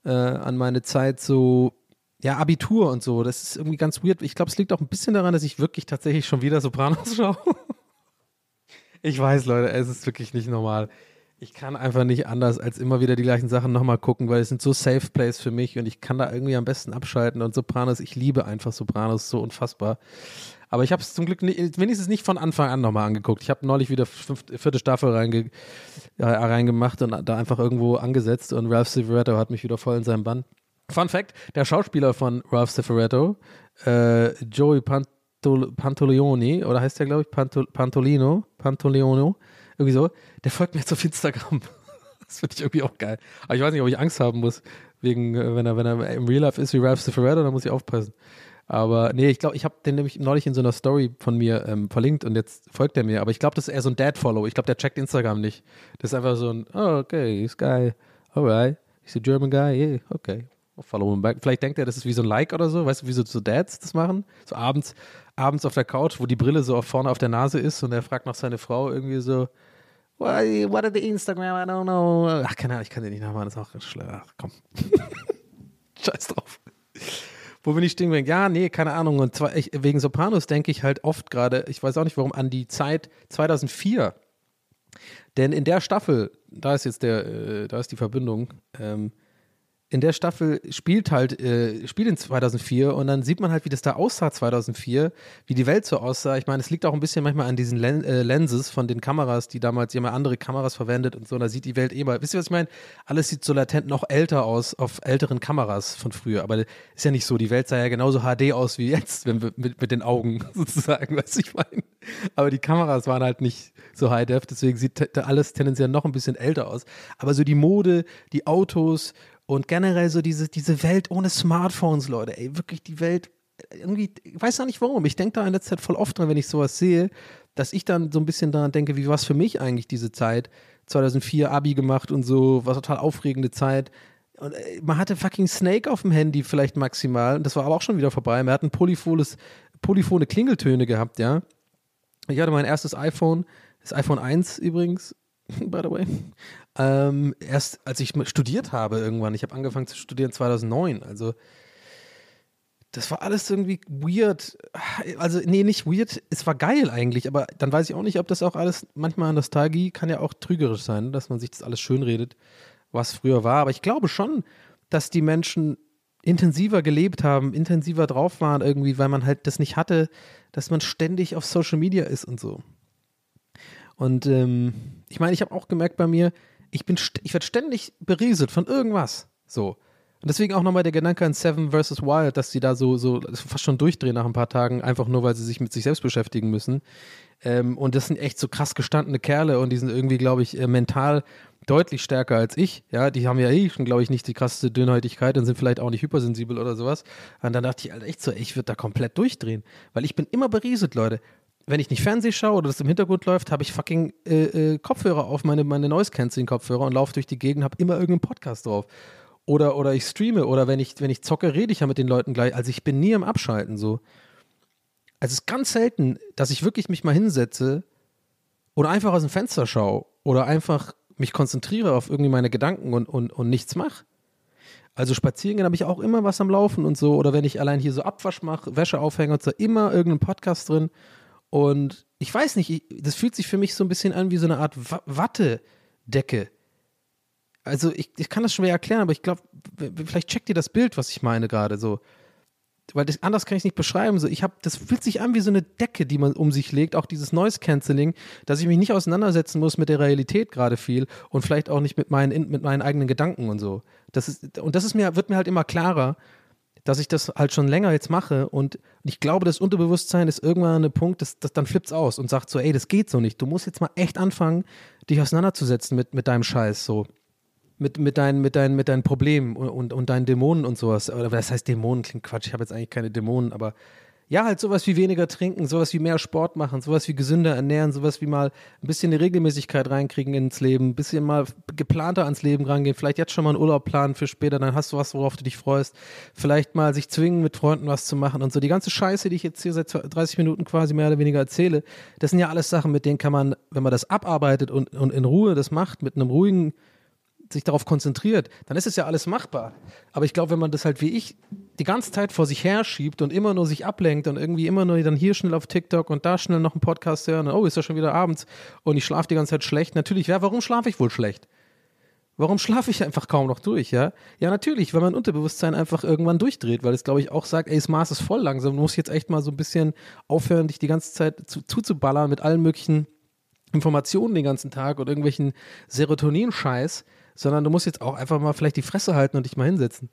äh, an meine Zeit so, ja, Abitur und so. Das ist irgendwie ganz weird. Ich glaube, es liegt auch ein bisschen daran, dass ich wirklich tatsächlich schon wieder Sopranos [LAUGHS] schaue. Ich weiß, Leute, es ist wirklich nicht normal. Ich kann einfach nicht anders, als immer wieder die gleichen Sachen nochmal gucken, weil es sind so Safe Plays für mich und ich kann da irgendwie am besten abschalten. Und Sopranos, ich liebe einfach Sopranos so unfassbar. Aber ich habe es zum Glück nicht, wenigstens nicht von Anfang an nochmal angeguckt. Ich habe neulich wieder fünfte, vierte Staffel reinge, äh, reingemacht und da einfach irgendwo angesetzt und Ralph Cifaretto hat mich wieder voll in seinem Bann. Fun Fact: Der Schauspieler von Ralph Cifaretto, äh, Joey Pantol Pantolioni, oder heißt der, glaube ich, Pantol Pantolino, Pantoliano, irgendwie so, der folgt mir jetzt auf Instagram. [LAUGHS] das finde ich irgendwie auch geil. Aber ich weiß nicht, ob ich Angst haben muss, wegen, äh, wenn er, wenn er im Real Life ist wie Ralph Cifaretto, dann muss ich aufpassen. Aber nee, ich glaube, ich habe den nämlich neulich in so einer Story von mir ähm, verlinkt und jetzt folgt er mir. Aber ich glaube, das ist eher so ein Dad-Follow. Ich glaube, der checkt Instagram nicht. Das ist einfach so ein, oh, okay, this guy, alright, he's a German guy, yeah, okay. Follow him back. Vielleicht denkt er, das ist wie so ein Like oder so, weißt du, wie so, so Dads das machen? So abends, abends auf der Couch, wo die Brille so vorne auf der Nase ist und er fragt noch seine Frau irgendwie so, what, are the Instagram, I don't know. Ach, keine Ahnung, ich kann den nicht nachmachen, das ist auch schlimm. Ach, komm. [LAUGHS] Scheiß drauf wo bin ich stehen geblieben? Ja, nee, keine Ahnung. Und zwar ich, wegen Sopranos denke ich halt oft gerade, ich weiß auch nicht warum, an die Zeit 2004. Denn in der Staffel, da ist jetzt der, äh, da ist die Verbindung, ähm, in der Staffel spielt halt, äh, spielt in 2004 und dann sieht man halt, wie das da aussah 2004, wie die Welt so aussah. Ich meine, es liegt auch ein bisschen manchmal an diesen Len äh, Lenses von den Kameras, die damals, ja andere Kameras verwendet und so, und da sieht die Welt eh mal, wisst ihr, was ich meine? Alles sieht so latent noch älter aus auf älteren Kameras von früher, aber ist ja nicht so, die Welt sah ja genauso HD aus wie jetzt, wenn wir mit, mit den Augen [LAUGHS] sozusagen, du, ich meine. Aber die Kameras waren halt nicht so high-def, deswegen sieht alles tendenziell noch ein bisschen älter aus. Aber so die Mode, die Autos und generell so diese, diese Welt ohne Smartphones, Leute, ey, wirklich die Welt, irgendwie, ich weiß auch nicht warum, ich denke da in letzter Zeit voll oft dran, wenn ich sowas sehe, dass ich dann so ein bisschen daran denke, wie war es für mich eigentlich diese Zeit? 2004 Abi gemacht und so, war total aufregende Zeit. Und äh, man hatte fucking Snake auf dem Handy vielleicht maximal, und das war aber auch schon wieder vorbei. Man hat ein polyphones, polyphone Klingeltöne gehabt, ja. Ich hatte mein erstes iPhone, das iPhone 1 übrigens, [LAUGHS] by the way. Ähm, erst als ich studiert habe irgendwann. Ich habe angefangen zu studieren 2009. Also das war alles irgendwie weird. Also nee, nicht weird. Es war geil eigentlich, aber dann weiß ich auch nicht, ob das auch alles, manchmal Nostalgie kann ja auch trügerisch sein, dass man sich das alles schönredet, was früher war. Aber ich glaube schon, dass die Menschen intensiver gelebt haben, intensiver drauf waren irgendwie, weil man halt das nicht hatte, dass man ständig auf Social Media ist und so. Und ähm, ich meine, ich habe auch gemerkt bei mir, ich bin, ich werde ständig berieselt von irgendwas. So. Und deswegen auch nochmal der Gedanke an Seven vs. Wild, dass sie da so, so fast schon durchdrehen nach ein paar Tagen, einfach nur, weil sie sich mit sich selbst beschäftigen müssen. Ähm, und das sind echt so krass gestandene Kerle und die sind irgendwie, glaube ich, äh, mental deutlich stärker als ich. Ja, die haben ja eh schon, glaube ich, nicht die krasseste Dünnhäutigkeit und sind vielleicht auch nicht hypersensibel oder sowas. Und dann dachte ich, Alter, echt so, ich würde da komplett durchdrehen. Weil ich bin immer berieselt, Leute wenn ich nicht Fernseh schaue oder das im Hintergrund läuft, habe ich fucking äh, äh, Kopfhörer auf, meine, meine Noise-Canceling-Kopfhörer und laufe durch die Gegend, habe immer irgendeinen Podcast drauf. Oder, oder ich streame oder wenn ich, wenn ich zocke, rede ich ja mit den Leuten gleich. Also ich bin nie am Abschalten so. Also es ist ganz selten, dass ich wirklich mich mal hinsetze oder einfach aus dem Fenster schaue oder einfach mich konzentriere auf irgendwie meine Gedanken und, und, und nichts mache. Also spazieren gehen habe ich auch immer was am Laufen und so. Oder wenn ich allein hier so Abwasch mache, Wäsche aufhänge und so, immer irgendein Podcast drin. Und ich weiß nicht, ich, das fühlt sich für mich so ein bisschen an wie so eine Art Wa Wattedecke. Also ich, ich kann das schwer erklären, aber ich glaube, vielleicht checkt ihr das Bild, was ich meine gerade so. Weil das, anders kann ich es nicht beschreiben. So, ich habe, das fühlt sich an wie so eine Decke, die man um sich legt, auch dieses Noise Cancelling, dass ich mich nicht auseinandersetzen muss mit der Realität gerade viel und vielleicht auch nicht mit meinen, mit meinen eigenen Gedanken und so. Das ist, und das ist mir, wird mir halt immer klarer, dass ich das halt schon länger jetzt mache und ich glaube, das Unterbewusstsein ist irgendwann an einem Punkt, das, das dann flippt's aus und sagt so, ey, das geht so nicht. Du musst jetzt mal echt anfangen, dich auseinanderzusetzen mit, mit deinem Scheiß so mit, mit, deinen, mit, deinen, mit deinen Problemen und, und, und deinen Dämonen und sowas. Oder was heißt Dämonen? Klingt Quatsch, ich habe jetzt eigentlich keine Dämonen, aber ja, halt sowas wie weniger trinken, sowas wie mehr Sport machen, sowas wie gesünder ernähren, sowas wie mal ein bisschen eine Regelmäßigkeit reinkriegen ins Leben, ein bisschen mal geplanter ans Leben rangehen, vielleicht jetzt schon mal einen Urlaub planen für später, dann hast du was, worauf du dich freust. Vielleicht mal sich zwingen, mit Freunden was zu machen und so. Die ganze Scheiße, die ich jetzt hier seit 30 Minuten quasi mehr oder weniger erzähle, das sind ja alles Sachen, mit denen kann man, wenn man das abarbeitet und, und in Ruhe das macht, mit einem ruhigen sich darauf konzentriert, dann ist es ja alles machbar. Aber ich glaube, wenn man das halt wie ich die ganze Zeit vor sich her schiebt und immer nur sich ablenkt und irgendwie immer nur dann hier schnell auf TikTok und da schnell noch einen Podcast hören und oh, ist ja schon wieder abends und ich schlafe die ganze Zeit schlecht. Natürlich, ja, warum schlafe ich wohl schlecht? Warum schlafe ich einfach kaum noch durch, ja? Ja, natürlich, weil mein Unterbewusstsein einfach irgendwann durchdreht, weil es, glaube ich, auch sagt, ey, das Maß ist voll langsam, du musst jetzt echt mal so ein bisschen aufhören, dich die ganze Zeit zu, zuzuballern mit allen möglichen Informationen den ganzen Tag und irgendwelchen Serotonin-Scheiß sondern du musst jetzt auch einfach mal vielleicht die Fresse halten und dich mal hinsetzen.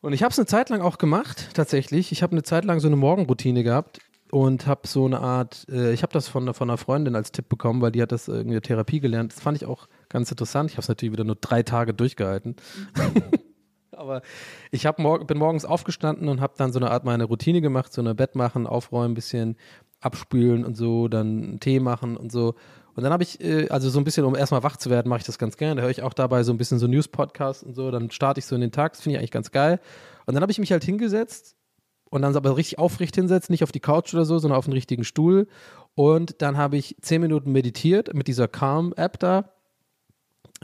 Und ich habe es eine Zeit lang auch gemacht, tatsächlich. Ich habe eine Zeit lang so eine Morgenroutine gehabt und habe so eine Art, äh, ich habe das von, von einer Freundin als Tipp bekommen, weil die hat das irgendwie Therapie gelernt. Das fand ich auch ganz interessant. Ich habe es natürlich wieder nur drei Tage durchgehalten. [LAUGHS] Aber ich mor bin morgens aufgestanden und habe dann so eine Art meine Routine gemacht, so eine Bett machen, aufräumen, ein bisschen abspülen und so, dann Tee machen und so. Und dann habe ich, äh, also so ein bisschen, um erstmal wach zu werden, mache ich das ganz gerne. Da höre ich auch dabei so ein bisschen so News-Podcasts und so. Dann starte ich so in den Tag. Das finde ich eigentlich ganz geil. Und dann habe ich mich halt hingesetzt und dann aber richtig aufrecht hinsetzen, nicht auf die Couch oder so, sondern auf den richtigen Stuhl. Und dann habe ich zehn Minuten meditiert mit dieser Calm-App da.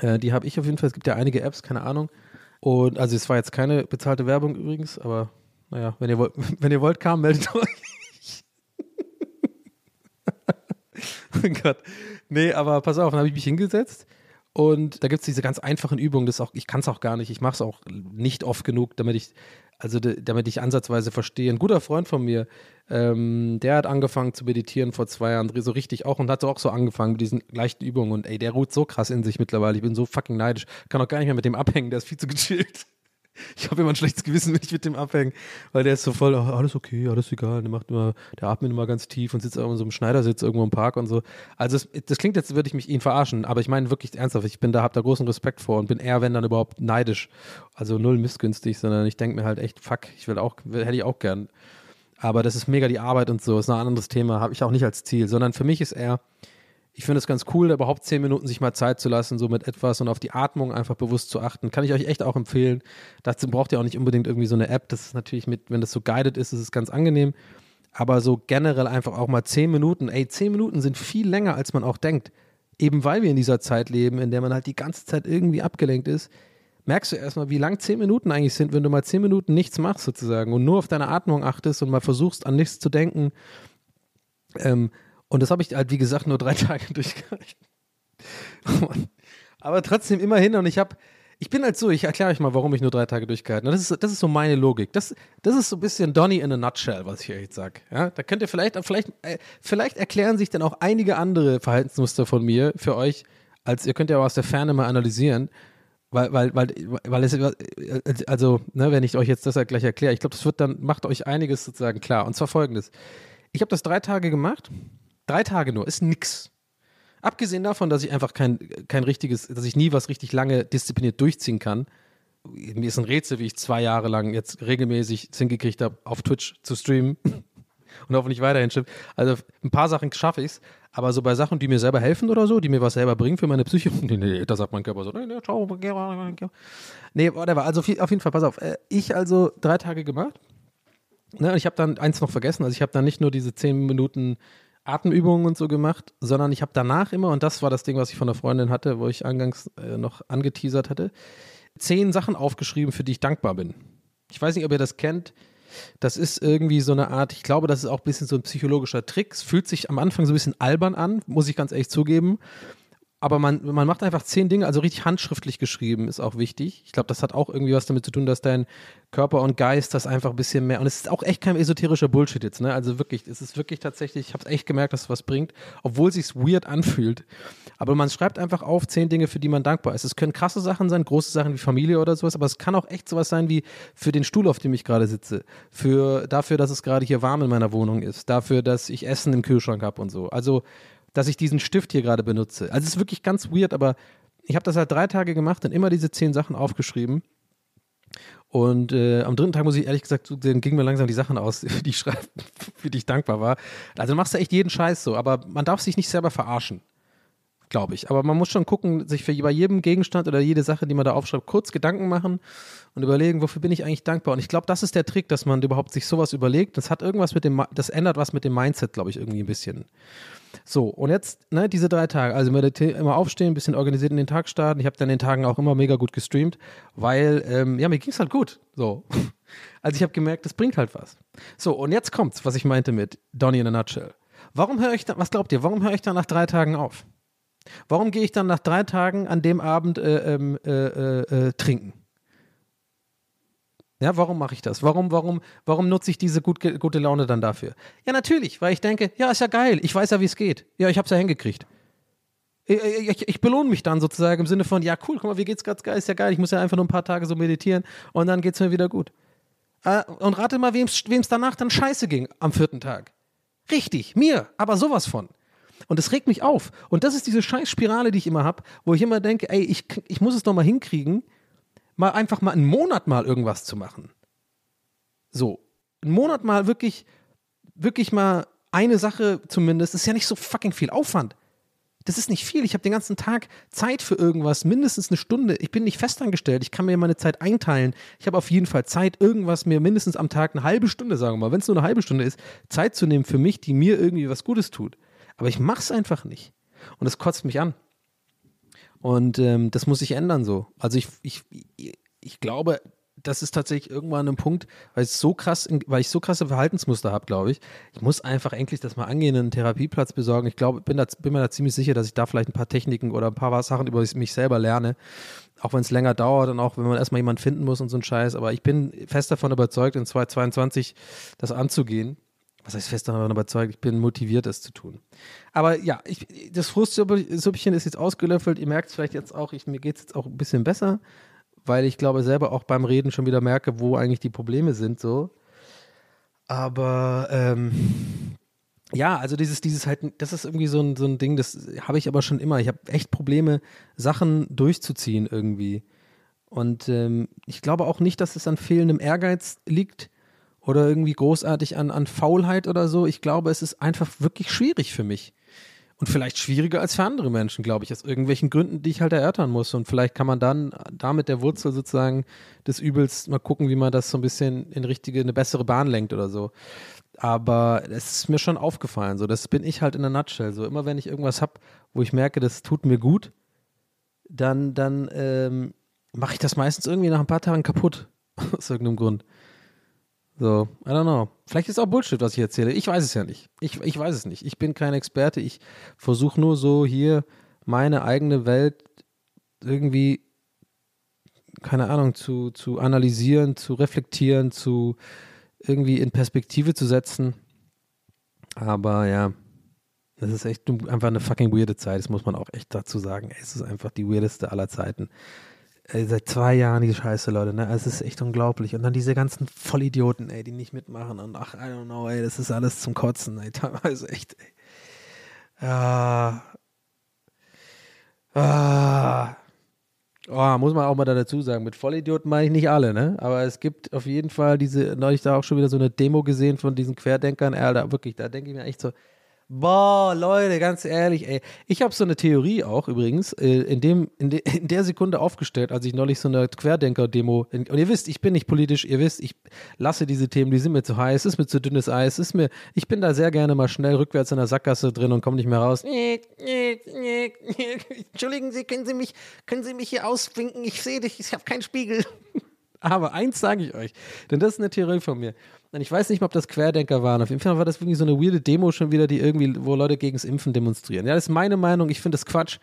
Äh, die habe ich auf jeden Fall. Es gibt ja einige Apps, keine Ahnung. Und also es war jetzt keine bezahlte Werbung übrigens, aber naja, wenn ihr wollt, [LAUGHS] wenn ihr wollt, Calm, meldet euch. [LAUGHS] oh Gott. Nee, aber pass auf, dann habe ich mich hingesetzt und da gibt es diese ganz einfachen Übungen, das auch, ich kann es auch gar nicht, ich mache es auch nicht oft genug, damit ich, also damit ich ansatzweise verstehe. Ein guter Freund von mir, ähm, der hat angefangen zu meditieren vor zwei Jahren, so richtig auch und hat auch so angefangen mit diesen leichten Übungen und ey, der ruht so krass in sich mittlerweile, ich bin so fucking neidisch, kann auch gar nicht mehr mit dem abhängen, der ist viel zu gechillt. [LAUGHS] Ich habe immer ein schlechtes Gewissen, wenn ich mit dem abhänge, weil der ist so voll, oh, alles okay, alles egal. Der macht immer, der atmet immer ganz tief und sitzt auch in so einem Schneidersitz irgendwo im Park und so. Also das, das klingt jetzt, würde ich mich ihn verarschen, aber ich meine wirklich ernsthaft, ich bin da, habe da großen Respekt vor und bin eher, wenn dann überhaupt neidisch. Also null missgünstig, sondern ich denke mir halt echt, fuck, ich will auch, hätte ich auch gern. Aber das ist mega die Arbeit und so, ist ein anderes Thema, habe ich auch nicht als Ziel, sondern für mich ist eher, ich finde es ganz cool, überhaupt zehn Minuten sich mal Zeit zu lassen, so mit etwas und auf die Atmung einfach bewusst zu achten. Kann ich euch echt auch empfehlen. Dazu braucht ihr auch nicht unbedingt irgendwie so eine App. Das ist natürlich mit, wenn das so guided ist, ist es ganz angenehm. Aber so generell einfach auch mal zehn Minuten. Ey, zehn Minuten sind viel länger, als man auch denkt. Eben weil wir in dieser Zeit leben, in der man halt die ganze Zeit irgendwie abgelenkt ist, merkst du erstmal, wie lang zehn Minuten eigentlich sind, wenn du mal zehn Minuten nichts machst sozusagen und nur auf deine Atmung achtest und mal versuchst, an nichts zu denken. Ähm, und das habe ich halt, wie gesagt, nur drei [LAUGHS] Tage durchgehalten. Aber trotzdem immerhin und ich habe, ich bin halt so, ich erkläre euch mal, warum ich nur drei Tage durchgehalten habe. Das ist, das ist so meine Logik. Das, das ist so ein bisschen Donny in a nutshell, was ich euch jetzt sage. Ja, da könnt ihr vielleicht, vielleicht, äh, vielleicht erklären sich dann auch einige andere Verhaltensmuster von mir für euch, als ihr könnt ja auch aus der Ferne mal analysieren. Weil, weil, weil, weil es, also, ne, wenn ich euch jetzt das halt gleich erkläre, ich glaube, das wird dann, macht euch einiges sozusagen klar. Und zwar folgendes. Ich habe das drei Tage gemacht Drei Tage nur, ist nix. Abgesehen davon, dass ich einfach kein, kein richtiges, dass ich nie was richtig lange diszipliniert durchziehen kann. Mir ist ein Rätsel, wie ich zwei Jahre lang jetzt regelmäßig hingekriegt habe, auf Twitch zu streamen [LAUGHS] und hoffentlich weiterhin stimmt. Also ein paar Sachen schaffe ich es, aber so bei Sachen, die mir selber helfen oder so, die mir was selber bringen für meine Psyche, [LAUGHS] nee, nee, da sagt mein Körper so, nee, nee, ciao, nee, whatever. Also auf jeden Fall, pass auf, äh, ich also drei Tage gemacht. Ne, ich habe dann eins noch vergessen, also ich habe dann nicht nur diese zehn Minuten Atemübungen und so gemacht, sondern ich habe danach immer, und das war das Ding, was ich von der Freundin hatte, wo ich eingangs äh, noch angeteasert hatte, zehn Sachen aufgeschrieben, für die ich dankbar bin. Ich weiß nicht, ob ihr das kennt. Das ist irgendwie so eine Art, ich glaube, das ist auch ein bisschen so ein psychologischer Trick. Es fühlt sich am Anfang so ein bisschen albern an, muss ich ganz ehrlich zugeben. Aber man, man macht einfach zehn Dinge, also richtig handschriftlich geschrieben, ist auch wichtig. Ich glaube, das hat auch irgendwie was damit zu tun, dass dein Körper und Geist das einfach ein bisschen mehr. Und es ist auch echt kein esoterischer Bullshit jetzt, ne? Also wirklich, es ist wirklich tatsächlich, ich habe es echt gemerkt, dass es was bringt, obwohl es sich weird anfühlt. Aber man schreibt einfach auf zehn Dinge, für die man dankbar ist. Es können krasse Sachen sein, große Sachen wie Familie oder sowas, aber es kann auch echt sowas sein wie für den Stuhl, auf dem ich gerade sitze, für dafür, dass es gerade hier warm in meiner Wohnung ist, dafür, dass ich Essen im Kühlschrank habe und so. Also dass ich diesen Stift hier gerade benutze. Also es ist wirklich ganz weird, aber ich habe das halt drei Tage gemacht und immer diese zehn Sachen aufgeschrieben. Und äh, am dritten Tag muss ich ehrlich gesagt, dann gingen mir langsam die Sachen aus, [LAUGHS] die ich schreibe, für die ich dankbar war. Also machst du echt jeden Scheiß so, aber man darf sich nicht selber verarschen, glaube ich. Aber man muss schon gucken, sich für bei jedem Gegenstand oder jede Sache, die man da aufschreibt, kurz Gedanken machen und überlegen, wofür bin ich eigentlich dankbar. Und ich glaube, das ist der Trick, dass man überhaupt sich sowas überlegt. Das hat irgendwas mit dem, das ändert was mit dem Mindset, glaube ich, irgendwie ein bisschen. So, und jetzt, ne, diese drei Tage, also immer aufstehen, ein bisschen organisiert in den Tag starten. Ich habe dann in den Tagen auch immer mega gut gestreamt, weil, ähm, ja, mir ging es halt gut. So. [LAUGHS] Also ich habe gemerkt, das bringt halt was. So, und jetzt kommt's, was ich meinte mit Donny in a Nutshell. Warum höre ich da, was glaubt ihr, warum höre ich dann nach drei Tagen auf? Warum gehe ich dann nach drei Tagen an dem Abend äh, ähm, äh, äh, äh trinken? Ja, warum mache ich das? Warum, warum, warum nutze ich diese gut, gute Laune dann dafür? Ja, natürlich, weil ich denke, ja, ist ja geil, ich weiß ja, wie es geht. Ja, ich habe es ja hingekriegt. Ich, ich, ich, belohne mich dann sozusagen im Sinne von, ja, cool, guck mal, wie geht's ganz geil, ist ja geil, ich muss ja einfach nur ein paar Tage so meditieren und dann geht's mir wieder gut. Äh, und rate mal, wem es danach dann scheiße ging am vierten Tag. Richtig, mir, aber sowas von. Und das regt mich auf. Und das ist diese Scheißspirale, die ich immer habe, wo ich immer denke, ey, ich, ich muss es doch mal hinkriegen, mal einfach mal einen Monat mal irgendwas zu machen. So, einen Monat mal wirklich, wirklich mal eine Sache zumindest, ist ja nicht so fucking viel Aufwand. Das ist nicht viel. Ich habe den ganzen Tag Zeit für irgendwas, mindestens eine Stunde. Ich bin nicht festangestellt. Ich kann mir meine Zeit einteilen. Ich habe auf jeden Fall Zeit, irgendwas mir mindestens am Tag eine halbe Stunde, sagen wir mal, wenn es nur eine halbe Stunde ist, Zeit zu nehmen für mich, die mir irgendwie was Gutes tut. Aber ich mache es einfach nicht. Und es kotzt mich an. Und ähm, das muss sich ändern so. Also ich, ich, ich glaube, das ist tatsächlich irgendwann ein Punkt, weil ich so krass, weil ich so krasse Verhaltensmuster habe, glaube ich. Ich muss einfach endlich das mal angehen, einen Therapieplatz besorgen. Ich glaube, bin, bin mir da ziemlich sicher, dass ich da vielleicht ein paar Techniken oder ein paar Sachen über mich selber lerne. Auch wenn es länger dauert und auch wenn man erstmal jemanden finden muss und so ein Scheiß. Aber ich bin fest davon überzeugt, in 2022 das anzugehen was heißt fest davon überzeugt, ich bin motiviert, das zu tun. Aber ja, ich, das Frustsüppchen ist jetzt ausgelöffelt. Ihr merkt es vielleicht jetzt auch, ich, mir geht es jetzt auch ein bisschen besser, weil ich glaube selber auch beim Reden schon wieder merke, wo eigentlich die Probleme sind. So. Aber ähm, ja, also dieses, dieses halt, das ist irgendwie so ein, so ein Ding, das habe ich aber schon immer. Ich habe echt Probleme, Sachen durchzuziehen irgendwie. Und ähm, ich glaube auch nicht, dass es an fehlendem Ehrgeiz liegt oder irgendwie großartig an, an Faulheit oder so. Ich glaube, es ist einfach wirklich schwierig für mich. Und vielleicht schwieriger als für andere Menschen, glaube ich, aus irgendwelchen Gründen, die ich halt erörtern muss. Und vielleicht kann man dann damit der Wurzel sozusagen des Übels mal gucken, wie man das so ein bisschen in richtige, eine bessere Bahn lenkt oder so. Aber es ist mir schon aufgefallen, so, das bin ich halt in der Nutshell. So, immer wenn ich irgendwas habe, wo ich merke, das tut mir gut, dann, dann ähm, mache ich das meistens irgendwie nach ein paar Tagen kaputt. [LAUGHS] aus irgendeinem Grund. So, I don't know. Vielleicht ist auch Bullshit, was ich erzähle. Ich weiß es ja nicht. Ich, ich weiß es nicht. Ich bin kein Experte. Ich versuche nur so hier meine eigene Welt irgendwie, keine Ahnung, zu, zu analysieren, zu reflektieren, zu irgendwie in Perspektive zu setzen. Aber ja, das ist echt einfach eine fucking weirde Zeit. Das muss man auch echt dazu sagen. Es ist einfach die weirdeste aller Zeiten. Ey, seit zwei Jahren die Scheiße, Leute, ne? Es ist echt unglaublich. Und dann diese ganzen Vollidioten, ey, die nicht mitmachen. Und ach, I don't know, ey, das ist alles zum Kotzen, ey. [LAUGHS] Teilweise echt, ey. Ja. Ah. Oh, muss man auch mal da dazu sagen. Mit Vollidioten meine ich nicht alle, ne? Aber es gibt auf jeden Fall diese, neulich da auch schon wieder so eine Demo gesehen von diesen Querdenkern. Ey, da wirklich, da denke ich mir echt so, Boah, Leute, ganz ehrlich, ey. Ich habe so eine Theorie auch übrigens, äh, in, dem, in, de, in der Sekunde aufgestellt, als ich neulich so eine Querdenker-Demo, und ihr wisst, ich bin nicht politisch, ihr wisst, ich lasse diese Themen, die sind mir zu heiß, ist mir zu dünnes Eis, ist mir, ich bin da sehr gerne mal schnell rückwärts in der Sackgasse drin und komme nicht mehr raus. Entschuldigen Sie, können Sie mich, können Sie mich hier auswinken? Ich sehe dich, ich habe keinen Spiegel. Aber eins sage ich euch, denn das ist eine Theorie von mir. Und ich weiß nicht mal, ob das Querdenker waren. Auf jeden Fall war das wirklich so eine weirde Demo schon wieder, die irgendwie, wo Leute gegens Impfen demonstrieren. Ja, das ist meine Meinung. Ich finde das Quatsch.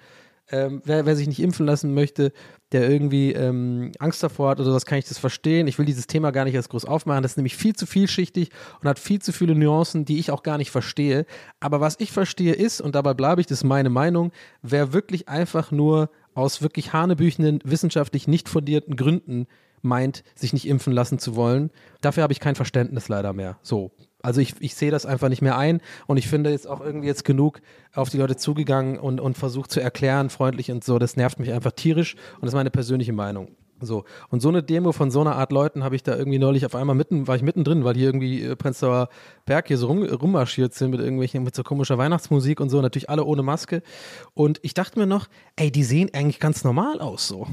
Ähm, wer, wer, sich nicht impfen lassen möchte, der irgendwie ähm, Angst davor hat oder sowas, kann ich das verstehen. Ich will dieses Thema gar nicht erst groß aufmachen. Das ist nämlich viel zu vielschichtig und hat viel zu viele Nuancen, die ich auch gar nicht verstehe. Aber was ich verstehe ist, und dabei bleibe ich, das ist meine Meinung, wer wirklich einfach nur aus wirklich hanebüchenden, wissenschaftlich nicht fundierten Gründen meint, sich nicht impfen lassen zu wollen. Dafür habe ich kein Verständnis leider mehr. So. Also ich, ich sehe das einfach nicht mehr ein und ich finde jetzt auch irgendwie jetzt genug auf die Leute zugegangen und, und versucht zu erklären, freundlich und so. Das nervt mich einfach tierisch und das ist meine persönliche Meinung. So. Und so eine Demo von so einer Art Leuten habe ich da irgendwie neulich auf einmal mitten, war ich mittendrin, weil hier irgendwie äh, Prenzlauer Berg hier so rum, rummarschiert sind mit irgendwelchen, mit so komischer Weihnachtsmusik und so, natürlich alle ohne Maske. Und ich dachte mir noch, ey, die sehen eigentlich ganz normal aus so.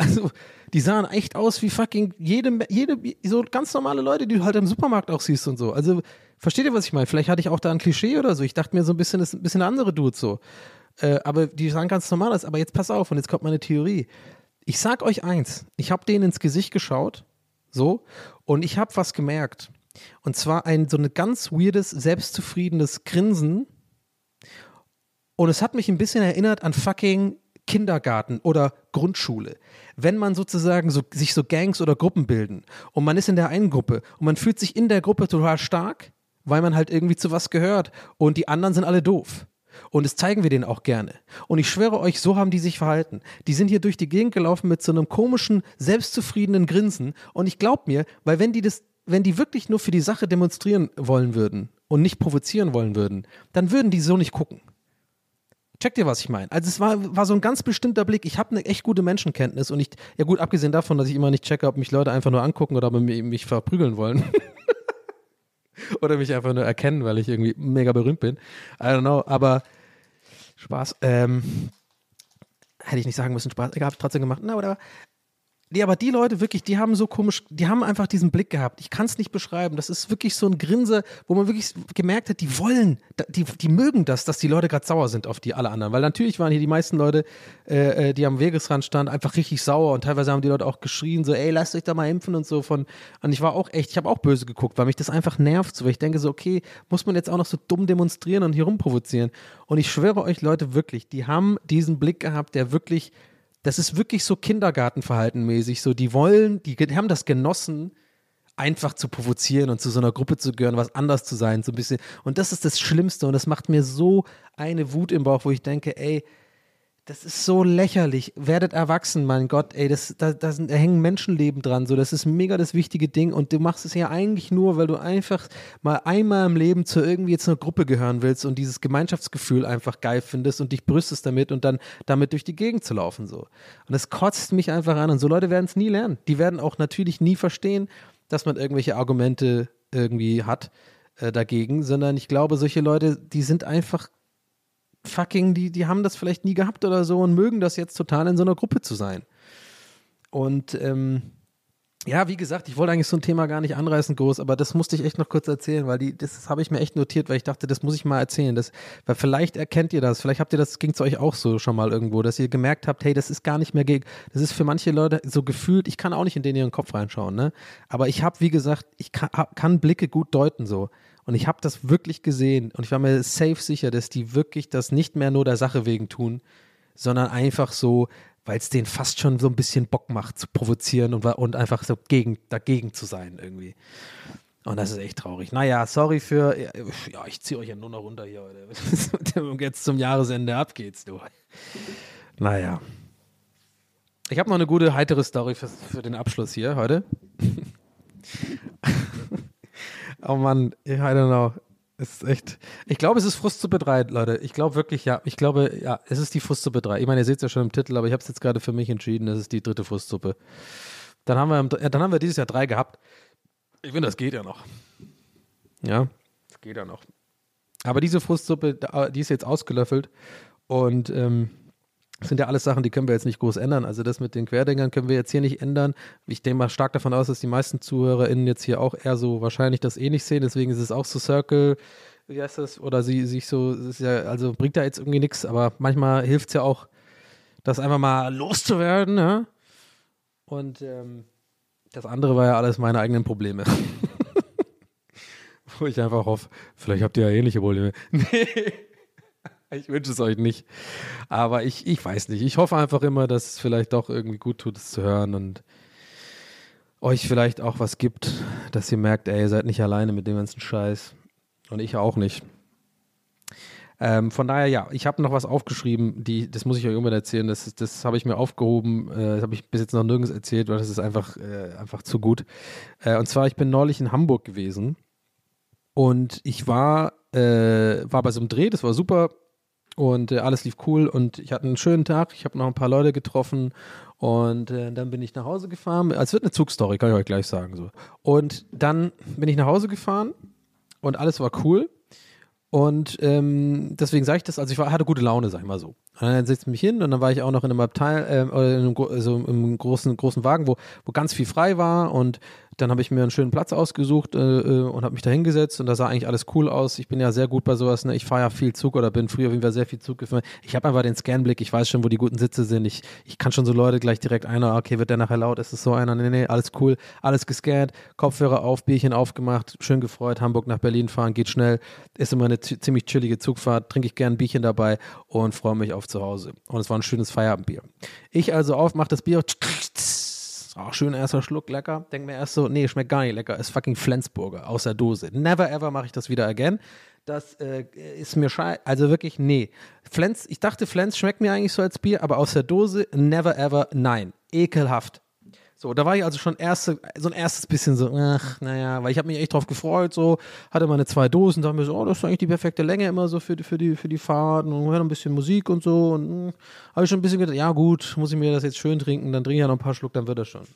Also, die sahen echt aus wie fucking jede, jede, so ganz normale Leute, die du halt im Supermarkt auch siehst und so. Also, versteht ihr, was ich meine? Vielleicht hatte ich auch da ein Klischee oder so. Ich dachte mir so ein bisschen, das ist ein bisschen andere Dudes so. Äh, aber die sahen ganz normal aus. Aber jetzt pass auf, und jetzt kommt meine Theorie. Ich sag euch eins, ich habe denen ins Gesicht geschaut, so, und ich habe was gemerkt. Und zwar ein so ein ganz weirdes, selbstzufriedenes Grinsen. Und es hat mich ein bisschen erinnert an fucking Kindergarten oder Grundschule. Wenn man sozusagen so, sich so Gangs oder Gruppen bilden und man ist in der einen Gruppe und man fühlt sich in der Gruppe total stark, weil man halt irgendwie zu was gehört und die anderen sind alle doof. Und das zeigen wir denen auch gerne. Und ich schwöre euch, so haben die sich verhalten. Die sind hier durch die Gegend gelaufen mit so einem komischen, selbstzufriedenen Grinsen. Und ich glaube mir, weil wenn die das, wenn die wirklich nur für die Sache demonstrieren wollen würden und nicht provozieren wollen würden, dann würden die so nicht gucken. Checkt ihr, was ich meine? Also es war, war so ein ganz bestimmter Blick. Ich habe eine echt gute Menschenkenntnis und ich, ja gut, abgesehen davon, dass ich immer nicht checke, ob mich Leute einfach nur angucken oder ob mich, mich verprügeln wollen. [LAUGHS] oder mich einfach nur erkennen, weil ich irgendwie mega berühmt bin. I don't know, aber Spaß. Ähm, hätte ich nicht sagen müssen, Spaß. Ich trotzdem gemacht. Na, oder Nee, aber die Leute wirklich, die haben so komisch, die haben einfach diesen Blick gehabt. Ich kann es nicht beschreiben. Das ist wirklich so ein Grinse, wo man wirklich gemerkt hat, die wollen, die, die mögen das, dass die Leute gerade sauer sind auf die alle anderen. Weil natürlich waren hier die meisten Leute, äh, äh, die am Wegesrand standen, einfach richtig sauer und teilweise haben die Leute auch geschrien, so, ey, lasst euch da mal impfen und so von. Und ich war auch echt, ich habe auch böse geguckt, weil mich das einfach nervt, so, weil ich denke so, okay, muss man jetzt auch noch so dumm demonstrieren und hier rumprovozieren. Und ich schwöre euch, Leute, wirklich, die haben diesen Blick gehabt, der wirklich das ist wirklich so Kindergartenverhaltenmäßig. So, die wollen, die haben das genossen, einfach zu provozieren und zu so einer Gruppe zu gehören, was anders zu sein, so ein bisschen. Und das ist das Schlimmste und das macht mir so eine Wut im Bauch, wo ich denke, ey, das ist so lächerlich. Werdet erwachsen, mein Gott, ey, das, da, da, sind, da hängen Menschenleben dran. So, das ist mega das wichtige Ding. Und du machst es ja eigentlich nur, weil du einfach mal einmal im Leben zu irgendwie jetzt einer Gruppe gehören willst und dieses Gemeinschaftsgefühl einfach geil findest und dich brüstest damit und dann damit durch die Gegend zu laufen. So. Und das kotzt mich einfach an. Und so Leute werden es nie lernen. Die werden auch natürlich nie verstehen, dass man irgendwelche Argumente irgendwie hat äh, dagegen, sondern ich glaube, solche Leute, die sind einfach fucking, die, die haben das vielleicht nie gehabt oder so und mögen das jetzt total in so einer Gruppe zu sein. Und ähm, ja, wie gesagt, ich wollte eigentlich so ein Thema gar nicht anreißen groß, aber das musste ich echt noch kurz erzählen, weil die, das habe ich mir echt notiert, weil ich dachte, das muss ich mal erzählen. Das, weil vielleicht erkennt ihr das, vielleicht habt ihr das, ging es euch auch so schon mal irgendwo, dass ihr gemerkt habt, hey, das ist gar nicht mehr gegen, das ist für manche Leute so gefühlt, ich kann auch nicht in den ihren Kopf reinschauen, ne? Aber ich habe, wie gesagt, ich kann, kann Blicke gut deuten so. Und ich habe das wirklich gesehen und ich war mir safe sicher, dass die wirklich das nicht mehr nur der Sache wegen tun, sondern einfach so, weil es denen fast schon so ein bisschen Bock macht, zu provozieren und, und einfach so gegen, dagegen zu sein irgendwie. Und das ist echt traurig. Naja, sorry für. Ja, ich ziehe euch ja nur noch runter hier heute. [LAUGHS] Jetzt zum Jahresende ab geht's, du. Naja. Ich habe noch eine gute, heitere Story für, für den Abschluss hier heute. Oh Mann, I don't know. Es ist echt. Ich glaube, es ist Frustsuppe 3, Leute. Ich glaube wirklich, ja. Ich glaube, ja, es ist die Frustsuppe 3. Ich meine, ihr seht es ja schon im Titel, aber ich habe es jetzt gerade für mich entschieden. Es ist die dritte Frustsuppe. Dann haben wir, dann haben wir dieses Jahr drei gehabt. Ich finde, das geht ja noch. Ja, das geht ja noch. Aber diese Frustsuppe, die ist jetzt ausgelöffelt und ähm, das sind ja alles Sachen, die können wir jetzt nicht groß ändern. Also das mit den Querdenkern können wir jetzt hier nicht ändern. Ich denke mal stark davon aus, dass die meisten ZuhörerInnen jetzt hier auch eher so wahrscheinlich das eh nicht sehen. Deswegen ist es auch so Circle, wie heißt das? Oder sie sich so, ja, also bringt da jetzt irgendwie nichts, aber manchmal hilft es ja auch, das einfach mal loszuwerden, ja. Und ähm, das andere war ja alles meine eigenen Probleme. [LAUGHS] Wo ich einfach hoffe, vielleicht habt ihr ja ähnliche Probleme. [LAUGHS] Nee. Ich wünsche es euch nicht. Aber ich, ich weiß nicht. Ich hoffe einfach immer, dass es vielleicht doch irgendwie gut tut, es zu hören und euch vielleicht auch was gibt, dass ihr merkt, ey, ihr seid nicht alleine mit dem ganzen Scheiß. Und ich auch nicht. Ähm, von daher, ja, ich habe noch was aufgeschrieben, die, das muss ich euch irgendwann erzählen. Das, das habe ich mir aufgehoben, äh, das habe ich bis jetzt noch nirgends erzählt, weil das ist einfach, äh, einfach zu gut. Äh, und zwar, ich bin neulich in Hamburg gewesen und ich war, äh, war bei so einem Dreh, das war super und äh, alles lief cool und ich hatte einen schönen Tag. Ich habe noch ein paar Leute getroffen und äh, dann bin ich nach Hause gefahren. Es wird eine Zugstory, kann ich euch gleich sagen. So. Und dann bin ich nach Hause gefahren und alles war cool. Und ähm, deswegen sage ich das, also ich war, hatte gute Laune, sag ich mal so. Und dann setze ich mich hin und dann war ich auch noch in einem Abteil, oder in einem, also im großen, großen Wagen, wo, wo ganz viel frei war und dann habe ich mir einen schönen Platz ausgesucht äh, äh, und habe mich da hingesetzt und da sah eigentlich alles cool aus. Ich bin ja sehr gut bei sowas, ne? ich fahre ja viel Zug oder bin früher auf jeden Fall sehr viel Zug gefahren. Ich habe einfach den Scanblick, ich weiß schon, wo die guten Sitze sind. Ich, ich kann schon so Leute gleich direkt einer, okay, wird der nachher laut, ist es so einer, nee, nee, alles cool, alles gescannt, Kopfhörer auf, Bierchen aufgemacht, schön gefreut, Hamburg nach Berlin fahren, geht schnell, ist immer eine zi- ziemlich chillige Zugfahrt, trinke ich gern ein Bierchen dabei und freue mich auf zu Hause. Und es war ein schönes Feierabendbier. Ich also auf, mach das Bier, auch schön erster Schluck, lecker. Denk mir erst so, nee, schmeckt gar nicht lecker. Ist fucking Flensburger aus der Dose. Never ever mache ich das wieder again. Das äh, ist mir schei. Also wirklich, nee. Flens, ich dachte, Flens schmeckt mir eigentlich so als Bier, aber aus der Dose, never ever, nein. Ekelhaft. So, da war ich also schon erste, so ein erstes bisschen so, ach, naja, weil ich habe mich echt drauf gefreut, so, hatte meine zwei Dosen, dachte mir so, oh, das ist eigentlich die perfekte Länge immer so für, die- für, die, für die Fahrt und höre ein bisschen Musik und so und habe ich schon ein bisschen gedacht, ja gut, muss ich mir das jetzt schön trinken, dann trinke ich ja noch ein paar Schluck, dann wird das schon.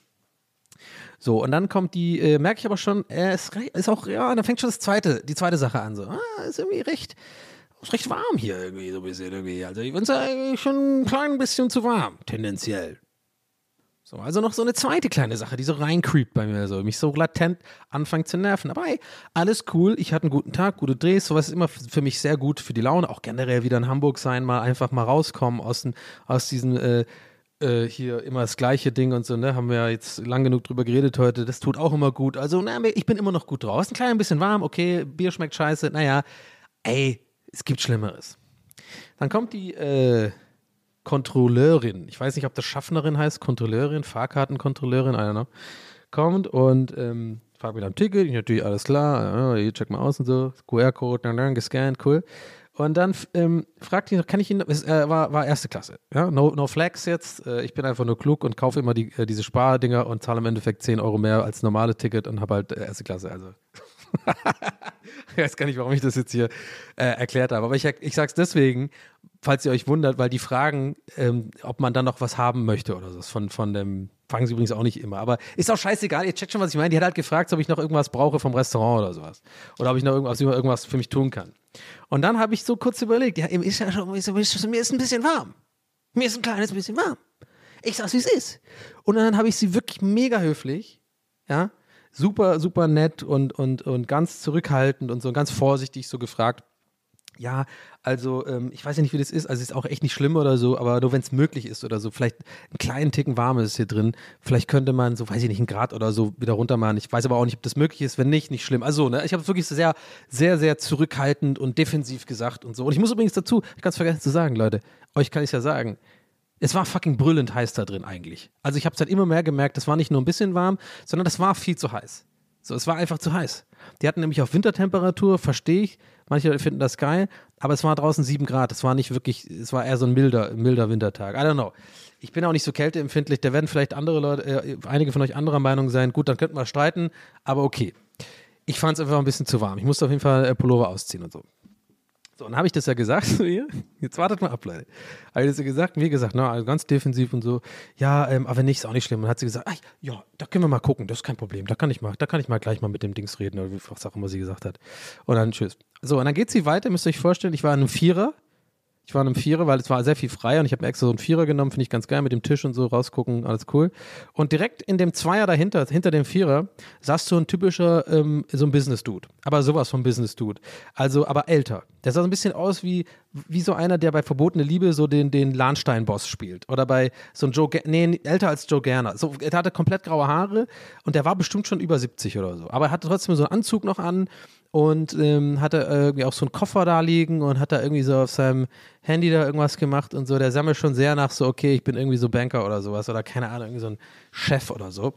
So, und dann kommt die, äh, merke ich aber schon, er ist, ist auch, ja, dann fängt schon das zweite, die zweite Sache an, so, ah, ist irgendwie recht, ist recht warm hier irgendwie, so ein bisschen irgendwie, also ich finde es eigentlich schon ein klein bisschen zu warm, tendenziell. So, also noch so eine zweite kleine Sache, die so reincreept bei mir, so mich so latent anfängt zu nerven. Aber hey, alles cool, ich hatte einen guten Tag, gute Drehs, sowas ist immer für mich sehr gut für die Laune, auch generell wieder in Hamburg sein, mal einfach mal rauskommen aus, den, aus diesem äh, äh, hier immer das gleiche Ding und so, ne, haben wir ja jetzt lang genug drüber geredet heute, das tut auch immer gut. Also, na, ich bin immer noch gut drauf. Ist ein klein bisschen warm, okay, Bier schmeckt scheiße, naja, ey, es gibt Schlimmeres. Dann kommt die äh, Kontrolleurin, ich weiß nicht, ob das Schaffnerin heißt, Kontrolleurin, Fahrkartenkontrolleurin, I don't know, kommt und ähm, fragt mich am Ticket, ich natürlich alles klar, ja, check mal aus und so, QR-Code, gescannt, cool. Und dann ähm, fragt ihn, kann ich ihn, es äh, war, war erste Klasse, ja, no, no flags jetzt, äh, ich bin einfach nur klug und kaufe immer die, äh, diese Spardinger und zahle im Endeffekt 10 Euro mehr als normale Ticket und habe halt äh, erste Klasse, also. [LAUGHS] Ich weiß gar nicht, warum ich das jetzt hier äh, erklärt habe. Aber ich, ich sage es deswegen, falls ihr euch wundert, weil die fragen, ähm, ob man dann noch was haben möchte oder so. Von, von dem, fragen sie übrigens auch nicht immer. Aber ist auch scheißegal, ihr checkt schon, was ich meine. Die hat halt gefragt, ob ich noch irgendwas brauche vom Restaurant oder sowas. Oder ob ich noch irgendwas, irgendwas für mich tun kann. Und dann habe ich so kurz überlegt, ja, ist ja schon, ist, ist, mir ist ein bisschen warm. Mir ist ein kleines bisschen warm. Ich sag's, wie es ist. Und dann habe ich sie wirklich mega höflich, ja, super, super nett und, und, und ganz zurückhaltend und so ganz vorsichtig so gefragt. Ja, also ähm, ich weiß ja nicht, wie das ist. Also es ist auch echt nicht schlimm oder so, aber nur wenn es möglich ist oder so. Vielleicht einen kleinen Ticken warm ist hier drin. Vielleicht könnte man so, weiß ich nicht, einen Grad oder so wieder runter machen. Ich weiß aber auch nicht, ob das möglich ist. Wenn nicht, nicht schlimm. Also, ne, ich habe es wirklich sehr, sehr, sehr zurückhaltend und defensiv gesagt und so. Und ich muss übrigens dazu, ich ganz vergessen zu sagen, Leute, euch kann ich ja sagen, es war fucking brüllend heiß da drin eigentlich. Also ich habe es halt immer mehr gemerkt, das war nicht nur ein bisschen warm, sondern das war viel zu heiß. So, es war einfach zu heiß. Die hatten nämlich auf Wintertemperatur, verstehe ich. Manche Leute finden das geil, aber es war draußen sieben Grad. Es war nicht wirklich, es war eher so ein milder, milder Wintertag. I don't know. Ich bin auch nicht so kälteempfindlich. Da werden vielleicht andere Leute, äh, einige von euch anderer Meinung sein. Gut, dann könnten wir streiten, aber okay. Ich fand es einfach ein bisschen zu warm. Ich musste auf jeden Fall äh, Pullover ausziehen und so. So, dann habe ich das ja gesagt zu ihr. Jetzt wartet mal ab, Leute. Habe ich das ja gesagt, mir gesagt, na, also ganz defensiv und so. Ja, ähm, aber nicht, ist auch nicht schlimm. Und dann hat sie gesagt, ah, ja, da können wir mal gucken, das ist kein Problem. Da kann ich mal, da kann ich mal gleich mal mit dem Dings reden oder was auch immer sie gesagt hat. Und dann tschüss. So, und dann geht sie weiter, müsst ihr euch vorstellen, ich war in einem Vierer. Ich war in einem Vierer, weil es war sehr viel freier und ich habe mir extra so einen Vierer genommen, finde ich ganz geil, mit dem Tisch und so rausgucken, alles cool. Und direkt in dem Zweier dahinter, hinter dem Vierer, saß so ein typischer, ähm, so ein Business-Dude. Aber sowas von Business-Dude. Also, aber älter. Der sah so ein bisschen aus wie, wie so einer, der bei Verbotene Liebe so den, den Lahnstein-Boss spielt. Oder bei so ein Joe, Ga- nee, älter als Joe Gerner. So, er hatte komplett graue Haare und der war bestimmt schon über 70 oder so. Aber er hatte trotzdem so einen Anzug noch an und ähm, hatte irgendwie auch so einen Koffer da liegen und hat da irgendwie so auf seinem Handy da irgendwas gemacht und so. Der mir schon sehr nach so, okay, ich bin irgendwie so Banker oder sowas oder keine Ahnung, irgendwie so ein Chef oder so.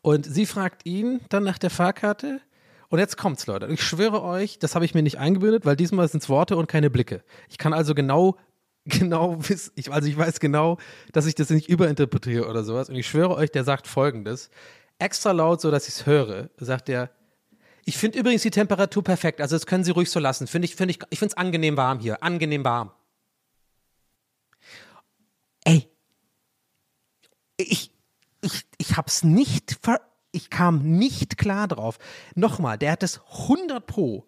Und sie fragt ihn dann nach der Fahrkarte. Und jetzt kommt's, Leute. Ich schwöre euch, das habe ich mir nicht eingebildet, weil diesmal sind es Worte und keine Blicke. Ich kann also genau, [LAUGHS] genau wissen, ich, also ich weiß genau, dass ich das nicht überinterpretiere oder sowas. Und ich schwöre euch, der sagt folgendes. Extra laut, so dass ich es höre, sagt er, ich finde übrigens die Temperatur perfekt, also das können Sie ruhig so lassen. Find ich finde ich, ich finde es angenehm warm hier, angenehm warm. Ey, ich, ich, ich hab's nicht, ver ich kam nicht klar drauf. Nochmal, der hat das 100 pro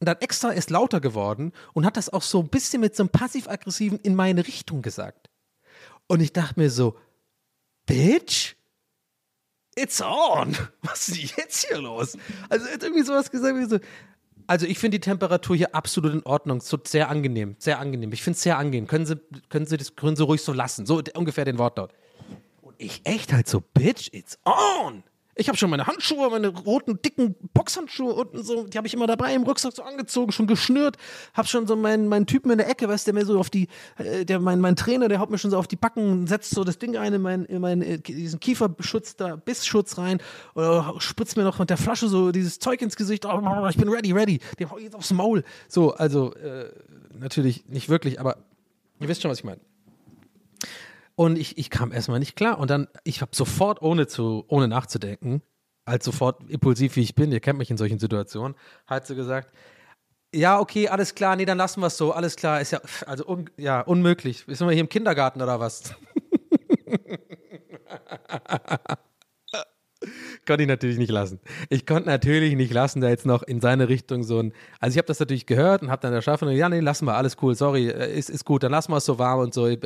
und dann extra ist lauter geworden und hat das auch so ein bisschen mit so einem passiv-aggressiven in meine Richtung gesagt. Und ich dachte mir so, Bitch, it's on. [LAUGHS] Was ist denn jetzt hier los? Also er hat irgendwie sowas gesagt wie so, also ich finde die Temperatur hier absolut in Ordnung, so sehr angenehm, sehr angenehm. Ich finde es sehr angenehm. Können Sie, können Sie das können Sie ruhig so lassen, so ungefähr den Wortlaut. Und ich echt halt so, Bitch, it's on. Ich habe schon meine Handschuhe, meine roten, dicken Boxhandschuhe unten so, die habe ich immer dabei im Rucksack so angezogen, schon geschnürt. Hab schon so meinen, meinen Typen in der Ecke, weißt du, der mir so auf die, äh, der, mein, mein Trainer, der haut mir schon so auf die Backen, setzt so das Ding ein in meinen, in meinen, äh, diesen Kieferschutz da, Bissschutz rein, oder spritzt mir noch mit der Flasche so dieses Zeug ins Gesicht, oh, ich bin ready, ready, dem hau ich jetzt aufs Maul. So, also, äh, natürlich nicht wirklich, aber ihr wisst schon, was ich meine. Und ich, ich kam erstmal nicht klar. Und dann, ich habe sofort, ohne zu, ohne nachzudenken, als sofort impulsiv wie ich bin, ihr kennt mich in solchen Situationen, halt so gesagt, ja, okay, alles klar, nee, dann lassen wir es so, alles klar, ist ja, also un, ja, unmöglich. Sind wir hier im Kindergarten oder was? [LAUGHS] konnte ich natürlich nicht lassen. Ich konnte natürlich nicht lassen, da jetzt noch in seine Richtung so ein. Also ich habe das natürlich gehört und habe dann der Schaffner, ja, nee, lassen wir, alles cool, sorry, äh, ist, ist gut, dann lassen wir es so warm und so. äh,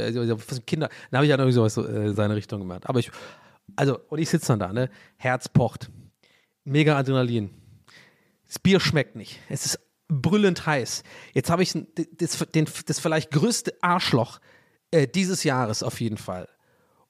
Kinder, dann habe ich ja irgendwie sowas so, äh, in seine Richtung gemacht. Aber ich, also, und ich sitze dann da, ne? Herz pocht. Mega Adrenalin. Das Bier schmeckt nicht. Es ist brüllend heiß. Jetzt habe ich das, den, das vielleicht größte Arschloch äh, dieses Jahres auf jeden Fall.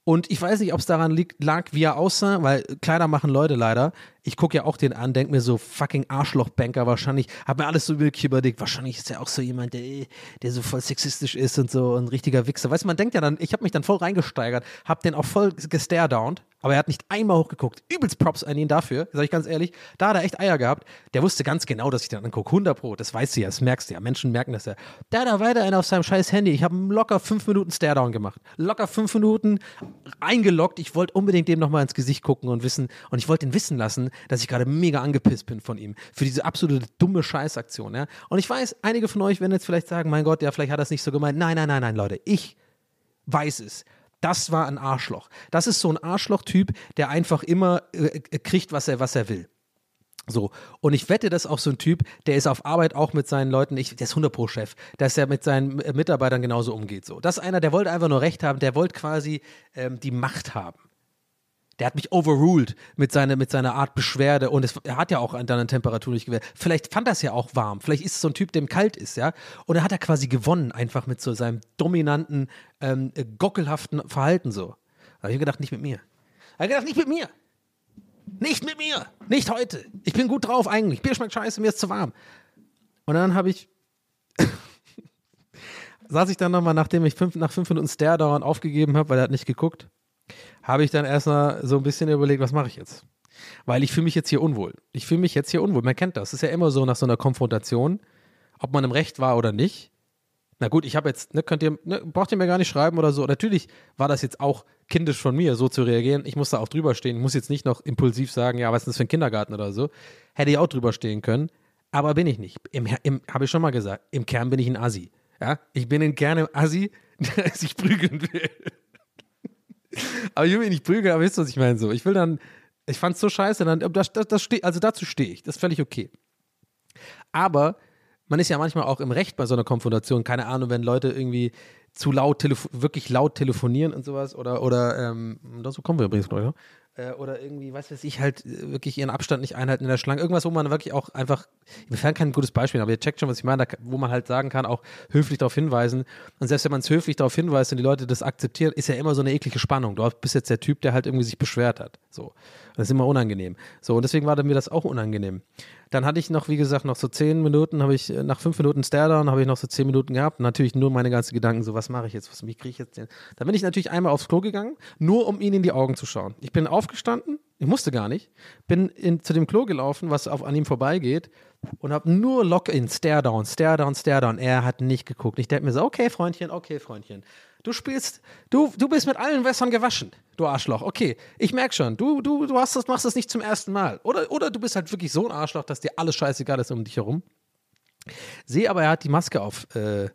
Und ich weiß nicht, ob es daran liegt, lag, wie er aussah, weil Kleider machen Leute leider. Ich gucke ja auch den an, denke mir so, fucking Arschlochbanker wahrscheinlich, hab mir alles so wirklich überlegt, wahrscheinlich ist er auch so jemand, der, der so voll sexistisch ist und so ein richtiger Wichser. Weißt du, man denkt ja dann, ich habe mich dann voll reingesteigert, hab den auch voll gestaredownt, aber er hat nicht einmal hochgeguckt. Übelst Props an ihn dafür, sag ich ganz ehrlich. Da hat er echt Eier gehabt. Der wusste ganz genau, dass ich den angucke. 100 Pro, das weißt du ja, das merkst du ja. Menschen merken das ja. Da hat er weiterhin auf seinem scheiß Handy. Ich habe locker fünf Minuten Staredown gemacht. Locker fünf Minuten eingeloggt. Ich wollte unbedingt dem nochmal ins Gesicht gucken und wissen, und ich wollte ihn wissen lassen, dass ich gerade mega angepisst bin von ihm. Für diese absolute dumme Scheißaktion, ja. Und ich weiß, einige von euch werden jetzt vielleicht sagen, mein Gott, ja, vielleicht hat er es nicht so gemeint. Nein, nein, nein, nein, Leute. Ich weiß es. Das war ein Arschloch. Das ist so ein Arschloch-Typ, der einfach immer äh, kriegt, was er, was er will. So, und ich wette, das ist auch so ein Typ, der ist auf Arbeit auch mit seinen Leuten, ich, der ist 100 pro Chef, dass er mit seinen Mitarbeitern genauso umgeht. So, das ist einer, der wollte einfach nur Recht haben, der wollte quasi ähm, die Macht haben. Der hat mich overruled mit, seine, mit seiner Art Beschwerde und es, er hat ja auch an deiner Temperatur nicht gewählt. Vielleicht fand er es ja auch warm. Vielleicht ist es so ein Typ, dem kalt ist, ja. Und er hat er quasi gewonnen, einfach mit so seinem dominanten, ähm, gockelhaften Verhalten so. Da habe ich gedacht, nicht mit mir. Da habe ich gedacht, nicht mit mir. Nicht mit mir. Nicht heute. Ich bin gut drauf eigentlich. Bier schmeckt scheiße, mir ist zu warm. Und dann habe ich. [LAUGHS] saß ich dann nochmal, nachdem ich fünf, nach fünf Minuten Stare-Dauern aufgegeben habe, weil er hat nicht geguckt, habe ich dann erstmal so ein bisschen überlegt, was mache ich jetzt? Weil ich fühle mich jetzt hier unwohl. Ich fühle mich jetzt hier unwohl. Man kennt das. Es ist ja immer so nach so einer Konfrontation, ob man im Recht war oder nicht. Na gut, ich habe jetzt, ne, könnt ihr, ne, braucht ihr mir gar nicht schreiben oder so. Natürlich war das jetzt auch kindisch von mir, so zu reagieren. Ich muss da auch drüber stehen. Ich muss jetzt nicht noch impulsiv sagen, ja, was ist das für ein Kindergarten oder so. Hätte ich auch drüber stehen können. Aber bin ich nicht. Im, im habe ich schon mal gesagt, im Kern bin ich ein Assi. Ja, ich bin im Kern ein Assi, [LAUGHS] der sich prügeln will. Aber ich will mich nicht prügeln, aber wisst ihr, was ich meine? So, ich will dann, ich fand's so scheiße, dann, das, das, das steh, also dazu stehe ich. Das ist völlig okay. Aber man ist ja manchmal auch im Recht bei so einer Konfrontation. Keine Ahnung, wenn Leute irgendwie zu laut, wirklich laut telefonieren und sowas oder, oder ähm, dazu kommen wir übrigens gleich noch äh, oder irgendwie, was weiß ich, halt äh, wirklich ihren Abstand nicht einhalten in der Schlange. Irgendwas, wo man wirklich auch einfach, mir fällt kein gutes Beispiel, aber ihr checkt schon, was ich meine, da, wo man halt sagen kann, auch höflich darauf hinweisen. Und selbst wenn man es höflich darauf hinweist und die Leute das akzeptieren, ist ja immer so eine eklige Spannung. Du bist jetzt der Typ, der halt irgendwie sich beschwert hat. So. Das ist immer unangenehm. So, und deswegen war mir das auch unangenehm. Dann hatte ich noch, wie gesagt, noch so zehn Minuten, habe ich, äh, nach fünf Minuten Staredown habe ich noch so zehn Minuten gehabt. Natürlich nur meine ganzen Gedanken, so, was mache ich jetzt? Was, wie kriege ich jetzt den? Dann bin ich natürlich einmal aufs Klo gegangen, nur um ihn in die Augen zu schauen. Ich bin aufgestanden, ich musste gar nicht, bin in, zu dem Klo gelaufen, was auf, an ihm vorbeigeht und habe nur Lock-in, Stare-Down, Stare-Down, Stare-Down. Er hat nicht geguckt. Ich denke mir so, okay, Freundchen, okay, Freundchen. Du spielst, du, du bist mit allen Wässern gewaschen, du Arschloch. Okay, ich merke schon, du, du, du hast das, machst das nicht zum ersten Mal. Oder, oder du bist halt wirklich so ein Arschloch, dass dir alles scheißegal ist um dich herum. Sehe aber, er hat die Maske auf, äh,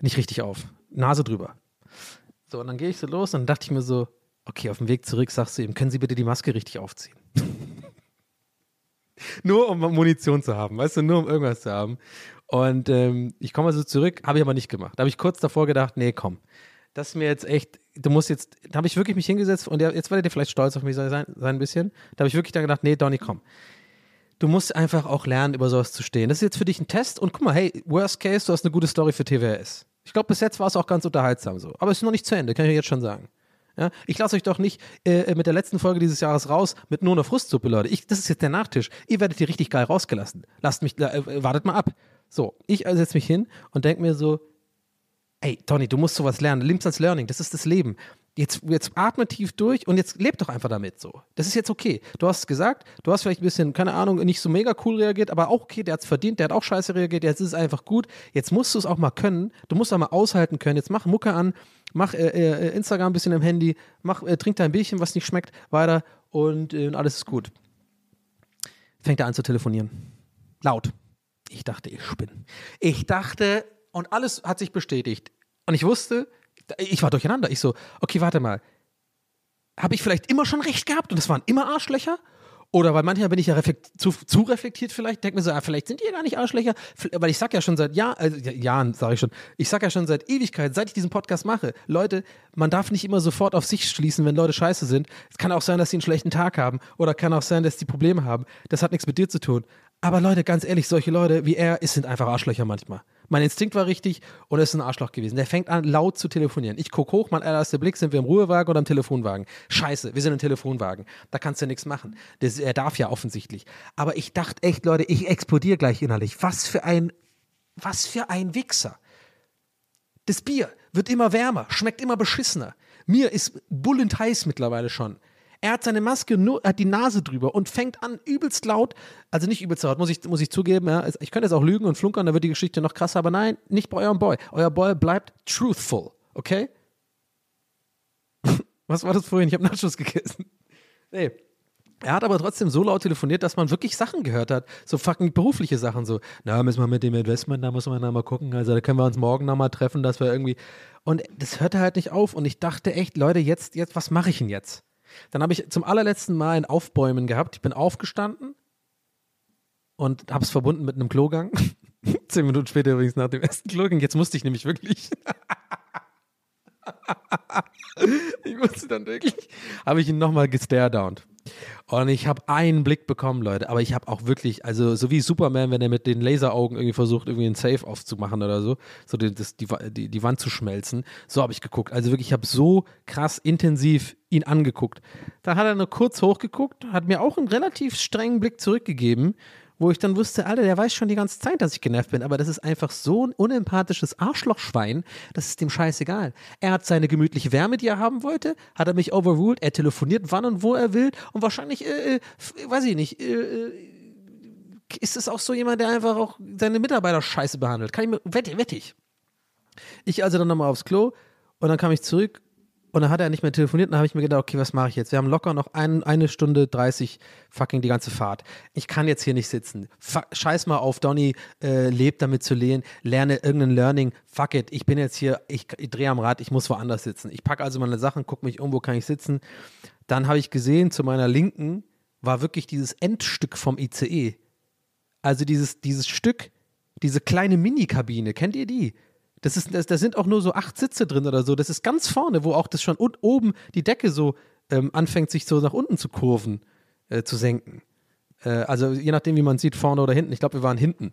nicht richtig auf. Nase drüber. So, und dann gehe ich so los und dann dachte ich mir so, okay, auf dem Weg zurück sagst du ihm, können Sie bitte die Maske richtig aufziehen? [LAUGHS] nur um Munition zu haben, weißt du, nur um irgendwas zu haben. Und ähm, ich komme also zurück, habe ich aber nicht gemacht. Da habe ich kurz davor gedacht, nee, komm, das ist mir jetzt echt, du musst jetzt, da habe ich wirklich mich hingesetzt und jetzt werdet ihr vielleicht stolz auf mich sein, sein ein bisschen. Da habe ich wirklich dann gedacht, nee, Donny, komm. Du musst einfach auch lernen, über sowas zu stehen. Das ist jetzt für dich ein Test und guck mal, hey, worst case, du hast eine gute Story für TWS. Ich glaube, bis jetzt war es auch ganz unterhaltsam so. Aber es ist noch nicht zu Ende, kann ich jetzt schon sagen. Ja, ich lasse euch doch nicht äh, mit der letzten Folge dieses Jahres raus mit nur einer Frustsuppe, Leute. Ich, das ist jetzt der Nachtisch. Ihr werdet hier richtig geil rausgelassen. Lasst mich, äh, wartet mal ab. So, ich setze mich hin und denke mir so, ey, Tony, du musst sowas lernen. Lebst als Learning, das ist das Leben. Jetzt, jetzt atme tief durch und jetzt leb doch einfach damit so. Das ist jetzt okay. Du hast es gesagt, du hast vielleicht ein bisschen, keine Ahnung, nicht so mega cool reagiert, aber auch okay, der hat es verdient, der hat auch scheiße reagiert, jetzt ist es einfach gut. Jetzt musst du es auch mal können. Du musst auch mal aushalten können. Jetzt mach Mucke an, mach äh, äh, Instagram ein bisschen im Handy, mach, äh, trink dein Bierchen, was nicht schmeckt, weiter und, äh, und alles ist gut. Fängt er an zu telefonieren. Laut. Ich dachte, ich spinne. Ich dachte, und alles hat sich bestätigt. Und ich wusste, ich war durcheinander. Ich so, okay, warte mal. Habe ich vielleicht immer schon recht gehabt und es waren immer Arschlöcher? Oder weil manchmal bin ich ja reflekt, zu, zu, reflektiert vielleicht, denke mir so, ah, vielleicht sind die ja gar nicht Arschlöcher, weil ich sag ja schon seit Jahr, äh, Jahren, sage ich schon, ich sag ja schon seit Ewigkeit, seit ich diesen Podcast mache, Leute, man darf nicht immer sofort auf sich schließen, wenn Leute scheiße sind. Es kann auch sein, dass sie einen schlechten Tag haben oder kann auch sein, dass die Probleme haben. Das hat nichts mit dir zu tun. Aber Leute, ganz ehrlich, solche Leute wie er sind einfach Arschlöcher manchmal. Mein Instinkt war richtig und er ist ein Arschloch gewesen. Der fängt an, laut zu telefonieren. Ich gucke hoch, mein erster Blick, sind wir im Ruhewagen oder im Telefonwagen? Scheiße, wir sind im Telefonwagen. Da kannst du nichts machen. Das, er darf ja offensichtlich. Aber ich dachte echt, Leute, ich explodiere gleich innerlich. Was für ein, was für ein Wichser. Das Bier wird immer wärmer, schmeckt immer beschissener. Mir ist bullend heiß mittlerweile schon. Er hat seine Maske nur, hat die Nase drüber und fängt an übelst laut, also nicht übelst laut, muss ich, muss ich zugeben, ja. Ich könnte jetzt auch lügen und flunkern, da wird die Geschichte noch krasser, aber nein, nicht bei eurem Boy. Euer Boy bleibt truthful, okay? [LAUGHS] Was war das vorhin? Ich habe Nachschuss gegessen. Nee. Er hat aber trotzdem so laut telefoniert, dass man wirklich Sachen gehört hat. So fucking berufliche Sachen. So, na, müssen wir mit dem Investment, da muss man dann mal gucken. Also, da können wir uns morgen nochmal treffen, dass wir irgendwie. Und das hörte halt nicht auf. Und ich dachte echt, Leute, jetzt, jetzt, was mache ich denn jetzt? Dann habe ich zum allerletzten Mal ein Aufbäumen gehabt. Ich bin aufgestanden und habe es verbunden mit einem Klogang. [LAUGHS] Zehn Minuten später übrigens nach dem ersten Klogang. Jetzt musste ich nämlich wirklich. [LAUGHS] ich musste dann wirklich. Habe ich ihn nochmal gestaredownt. Und ich habe einen Blick bekommen, Leute. Aber ich habe auch wirklich, also so wie Superman, wenn er mit den Laseraugen irgendwie versucht, irgendwie einen Safe aufzumachen oder so, so die, das, die, die, die Wand zu schmelzen. So habe ich geguckt. Also wirklich, ich habe so krass intensiv ihn angeguckt. Dann hat er nur kurz hochgeguckt, hat mir auch einen relativ strengen Blick zurückgegeben wo ich dann wusste, Alter, der weiß schon die ganze Zeit, dass ich genervt bin, aber das ist einfach so ein unempathisches Arschlochschwein, das ist dem scheißegal. Er hat seine gemütliche Wärme, die er haben wollte, hat er mich overruled, er telefoniert wann und wo er will und wahrscheinlich, äh, äh weiß ich nicht, äh, äh, ist es auch so jemand, der einfach auch seine Mitarbeiter scheiße behandelt. Kann ich mir, wette, wette ich. Ich also dann nochmal aufs Klo und dann kam ich zurück und dann hat er nicht mehr telefoniert und dann habe ich mir gedacht, okay, was mache ich jetzt? Wir haben locker noch ein, eine Stunde 30 fucking die ganze Fahrt. Ich kann jetzt hier nicht sitzen. Fuck, scheiß mal auf, Donny äh, lebt damit zu lehnen, lerne irgendein Learning. Fuck it, ich bin jetzt hier, ich, ich drehe am Rad, ich muss woanders sitzen. Ich packe also meine Sachen, gucke mich um, wo kann ich sitzen. Dann habe ich gesehen, zu meiner Linken war wirklich dieses Endstück vom ICE Also dieses, dieses Stück, diese kleine Mini-Kabine, kennt ihr die? Das ist, das, da sind auch nur so acht Sitze drin oder so. Das ist ganz vorne, wo auch das schon und oben die Decke so ähm, anfängt, sich so nach unten zu kurven, äh, zu senken. Äh, also je nachdem, wie man sieht, vorne oder hinten. Ich glaube, wir waren hinten.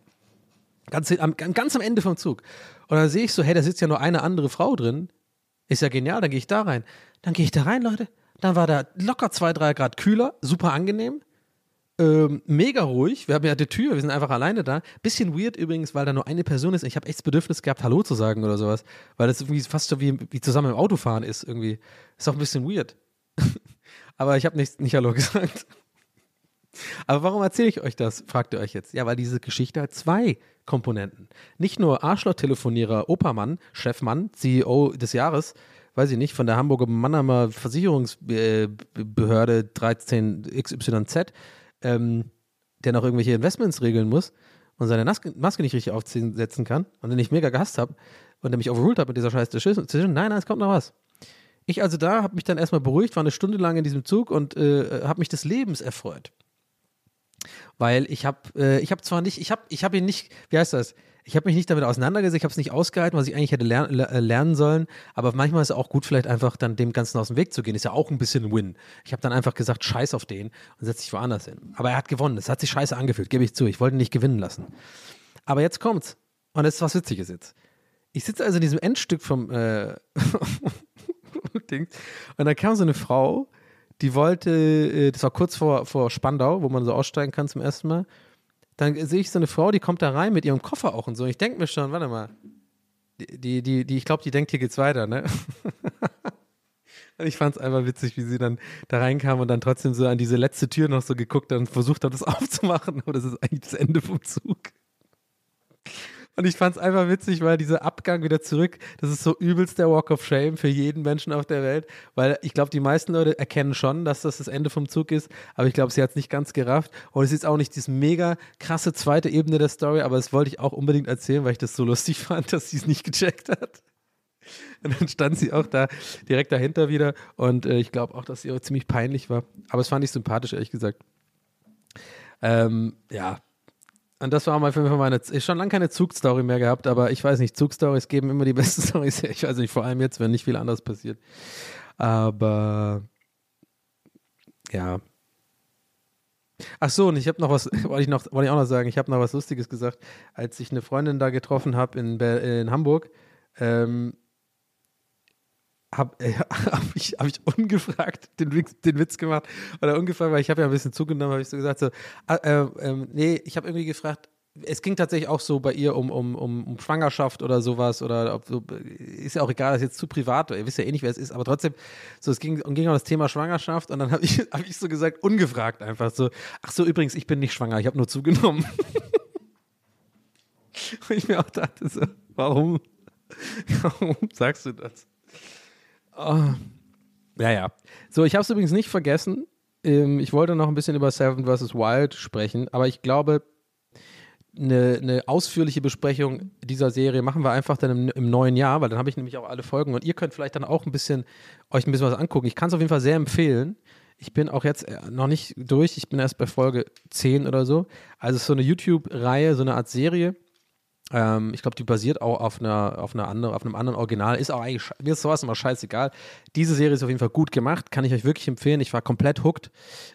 Ganz am, ganz am Ende vom Zug. Und dann sehe ich so, hey, da sitzt ja nur eine andere Frau drin. Ist ja genial, dann gehe ich da rein. Dann gehe ich da rein, Leute. Dann war da locker zwei, drei Grad kühler, super angenehm. Ähm, mega ruhig. Wir haben ja die Tür, wir sind einfach alleine da. Bisschen weird übrigens, weil da nur eine Person ist. Ich habe echt das Bedürfnis gehabt, Hallo zu sagen oder sowas. Weil das irgendwie fast so wie, wie zusammen im Auto fahren ist irgendwie. Ist auch ein bisschen weird. [LAUGHS] Aber ich habe nicht, nicht Hallo [LAUGHS] gesagt. Aber warum erzähle ich euch das, fragt ihr euch jetzt. Ja, weil diese Geschichte hat zwei Komponenten. Nicht nur Arschloch-Telefonierer Opermann, Chefmann, CEO des Jahres, weiß ich nicht, von der Hamburger Mannheimer Versicherungsbehörde 13XYZ, ähm, der noch irgendwelche Investments regeln muss und seine Maske nicht richtig aufsetzen kann und den ich mega gehasst habe und der mich overruled hat mit dieser scheiß Decision. Nein, nein, es kommt noch was. Ich also da habe mich dann erstmal beruhigt, war eine Stunde lang in diesem Zug und äh, habe mich des Lebens erfreut. Weil ich habe äh, ich zwar nicht, ich habe ich habe ihn nicht, wie heißt das? Ich habe mich nicht damit auseinandergesetzt, ich habe es nicht ausgehalten, was ich eigentlich hätte lern, äh, lernen sollen. Aber manchmal ist es auch gut, vielleicht einfach dann dem Ganzen aus dem Weg zu gehen. Ist ja auch ein bisschen Win. Ich habe dann einfach gesagt, scheiß auf den und setze dich woanders hin. Aber er hat gewonnen. Es hat sich scheiße angefühlt, gebe ich zu. Ich wollte ihn nicht gewinnen lassen. Aber jetzt kommt's. Und das ist was Witziges jetzt. Ich sitze also in diesem Endstück vom äh, [LAUGHS] Ding. Und da kam so eine Frau, die wollte, äh, das war kurz vor, vor Spandau, wo man so aussteigen kann zum ersten Mal dann sehe ich so eine Frau, die kommt da rein mit ihrem Koffer auch und so. Ich denke mir schon, warte mal, die, die, die, ich glaube, die denkt, hier geht's weiter, ne? [LAUGHS] ich fand es einfach witzig, wie sie dann da reinkam und dann trotzdem so an diese letzte Tür noch so geguckt hat und versucht hat, das [LAUGHS] aufzumachen. Aber das ist eigentlich das Ende vom Zug. Und ich fand es einfach witzig, weil dieser Abgang wieder zurück, das ist so übelst der Walk of Shame für jeden Menschen auf der Welt, weil ich glaube, die meisten Leute erkennen schon, dass das das Ende vom Zug ist, aber ich glaube, sie hat es nicht ganz gerafft. Und es ist auch nicht diese mega krasse zweite Ebene der Story, aber das wollte ich auch unbedingt erzählen, weil ich das so lustig [LAUGHS] fand, dass sie es nicht gecheckt hat. Und dann stand sie auch da direkt dahinter wieder und äh, ich glaube auch, dass sie auch ziemlich peinlich war. Aber es fand ich sympathisch, ehrlich gesagt. Ähm, ja, und das war mal für mich meine, ich schon lange keine Zugstory mehr gehabt, aber ich weiß nicht, Zugstories geben immer die besten [LAUGHS] Stories. Ich weiß nicht, vor allem jetzt, wenn nicht viel anders passiert. Aber ja. Ach so, und ich habe noch was, [LAUGHS] wollte ich, noch, ich auch noch sagen, ich habe noch was Lustiges gesagt, als ich eine Freundin da getroffen habe in, in Hamburg. Ähm, habe äh, [LAUGHS] hab ich, hab ich ungefragt den, den Witz gemacht oder ungefragt, weil ich habe ja ein bisschen zugenommen, habe ich so gesagt, so, äh, äh, nee, ich habe irgendwie gefragt, es ging tatsächlich auch so bei ihr um, um, um, um Schwangerschaft oder sowas oder ob so, ist ja auch egal, das ist jetzt zu privat, ihr wisst ja eh nicht, wer es ist, aber trotzdem, so es ging, ging um das Thema Schwangerschaft und dann habe [LAUGHS] ich, hab ich so gesagt, ungefragt einfach so, ach so, übrigens, ich bin nicht schwanger, ich habe nur zugenommen. [LAUGHS] und ich mir auch dachte so, warum, warum sagst du das? Oh. Ja, ja. So, ich habe es übrigens nicht vergessen. Ähm, ich wollte noch ein bisschen über Seven vs. Wild sprechen, aber ich glaube, eine, eine, ausführliche Besprechung dieser Serie machen wir einfach dann im, im neuen Jahr, weil dann habe ich nämlich auch alle Folgen und ihr könnt vielleicht dann auch ein bisschen euch ein bisschen was angucken. Ich kann es auf jeden Fall sehr empfehlen. Ich bin auch jetzt äh, noch nicht durch, ich bin erst bei Folge 10 oder so. Also es ist so eine YouTube-Reihe, so eine Art Serie ähm, ich glaube, die basiert auch auf einer, auf einer andere, auf einem anderen Original. Ist auch eigentlich, mir ist sowas immer scheißegal. Diese Serie ist auf jeden Fall gut gemacht, kann ich euch wirklich empfehlen. Ich war komplett hooked.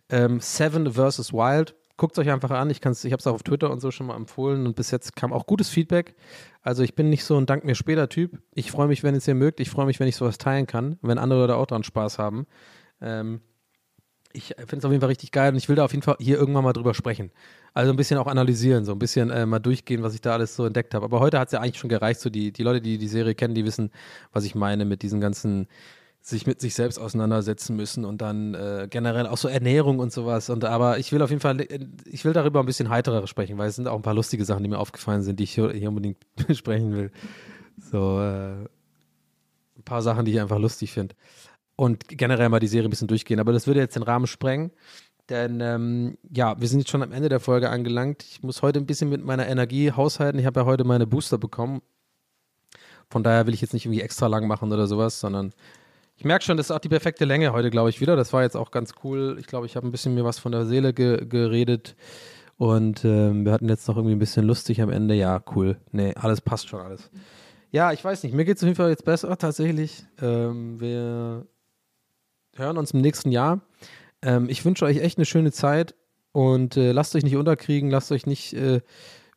Ähm, Seven vs. Wild. Guckt euch einfach an. Ich, ich habe es auch auf Twitter und so schon mal empfohlen und bis jetzt kam auch gutes Feedback. Also ich bin nicht so ein Dank mir später Typ. Ich freue mich, wenn es ihr mögt. Ich freue mich, wenn ich sowas teilen kann, wenn andere Leute auch daran Spaß haben. Ähm, ich finde es auf jeden Fall richtig geil und ich will da auf jeden Fall hier irgendwann mal drüber sprechen. Also ein bisschen auch analysieren, so ein bisschen äh, mal durchgehen, was ich da alles so entdeckt habe. Aber heute hat es ja eigentlich schon gereicht. So die, die Leute, die die Serie kennen, die wissen, was ich meine mit diesen ganzen sich mit sich selbst auseinandersetzen müssen und dann äh, generell auch so Ernährung und sowas. Und aber ich will auf jeden Fall, ich will darüber ein bisschen heiterer sprechen, weil es sind auch ein paar lustige Sachen, die mir aufgefallen sind, die ich hier, hier unbedingt [LAUGHS] besprechen will. So äh, ein paar Sachen, die ich einfach lustig finde. Und generell mal die Serie ein bisschen durchgehen. Aber das würde jetzt den Rahmen sprengen. Denn ähm, ja, wir sind jetzt schon am Ende der Folge angelangt. Ich muss heute ein bisschen mit meiner Energie haushalten. Ich habe ja heute meine Booster bekommen. Von daher will ich jetzt nicht irgendwie extra lang machen oder sowas, sondern ich merke schon, das ist auch die perfekte Länge heute, glaube ich, wieder. Das war jetzt auch ganz cool. Ich glaube, ich habe ein bisschen mir was von der Seele ge geredet Und ähm, wir hatten jetzt noch irgendwie ein bisschen lustig am Ende. Ja, cool. Nee, alles passt schon alles. Ja, ich weiß nicht. Mir geht es auf jeden Fall jetzt besser tatsächlich. Ähm, wir hören uns im nächsten Jahr. Ähm, ich wünsche euch echt eine schöne Zeit und äh, lasst euch nicht unterkriegen, lasst euch nicht äh,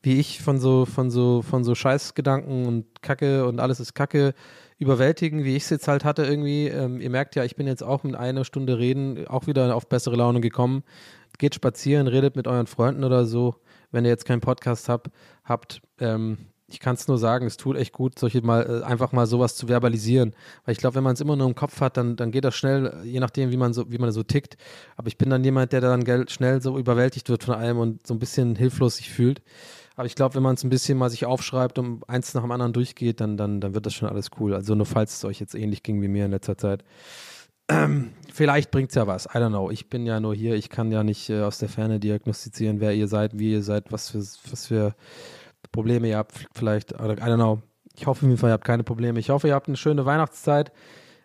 wie ich von so von so von so Scheißgedanken und Kacke und alles ist Kacke überwältigen, wie ich es jetzt halt hatte irgendwie. Ähm, ihr merkt ja, ich bin jetzt auch mit einer Stunde reden auch wieder auf bessere Laune gekommen. Geht spazieren, redet mit euren Freunden oder so. Wenn ihr jetzt keinen Podcast habt, habt ähm, ich kann es nur sagen, es tut echt gut, solche mal äh, einfach mal sowas zu verbalisieren. Weil ich glaube, wenn man es immer nur im Kopf hat, dann, dann geht das schnell, je nachdem, wie man so, wie man so tickt. Aber ich bin dann jemand, der dann schnell so überwältigt wird von allem und so ein bisschen hilflos sich fühlt. Aber ich glaube, wenn man es ein bisschen mal sich aufschreibt und eins nach dem anderen durchgeht, dann, dann, dann wird das schon alles cool. Also nur falls es euch jetzt ähnlich ging wie mir in letzter Zeit. Ähm, [CLEARS THROAT] vielleicht bringt es ja was. I don't know. Ich bin ja nur hier. Ich kann ja nicht äh, aus der Ferne diagnostizieren, wer ihr seid, wie ihr seid, was für, was für Probleme ihr habt. Vielleicht, I don't know. Ich hoffe auf jeden Fall, ihr habt keine Probleme. Ich hoffe, ihr habt eine schöne Weihnachtszeit.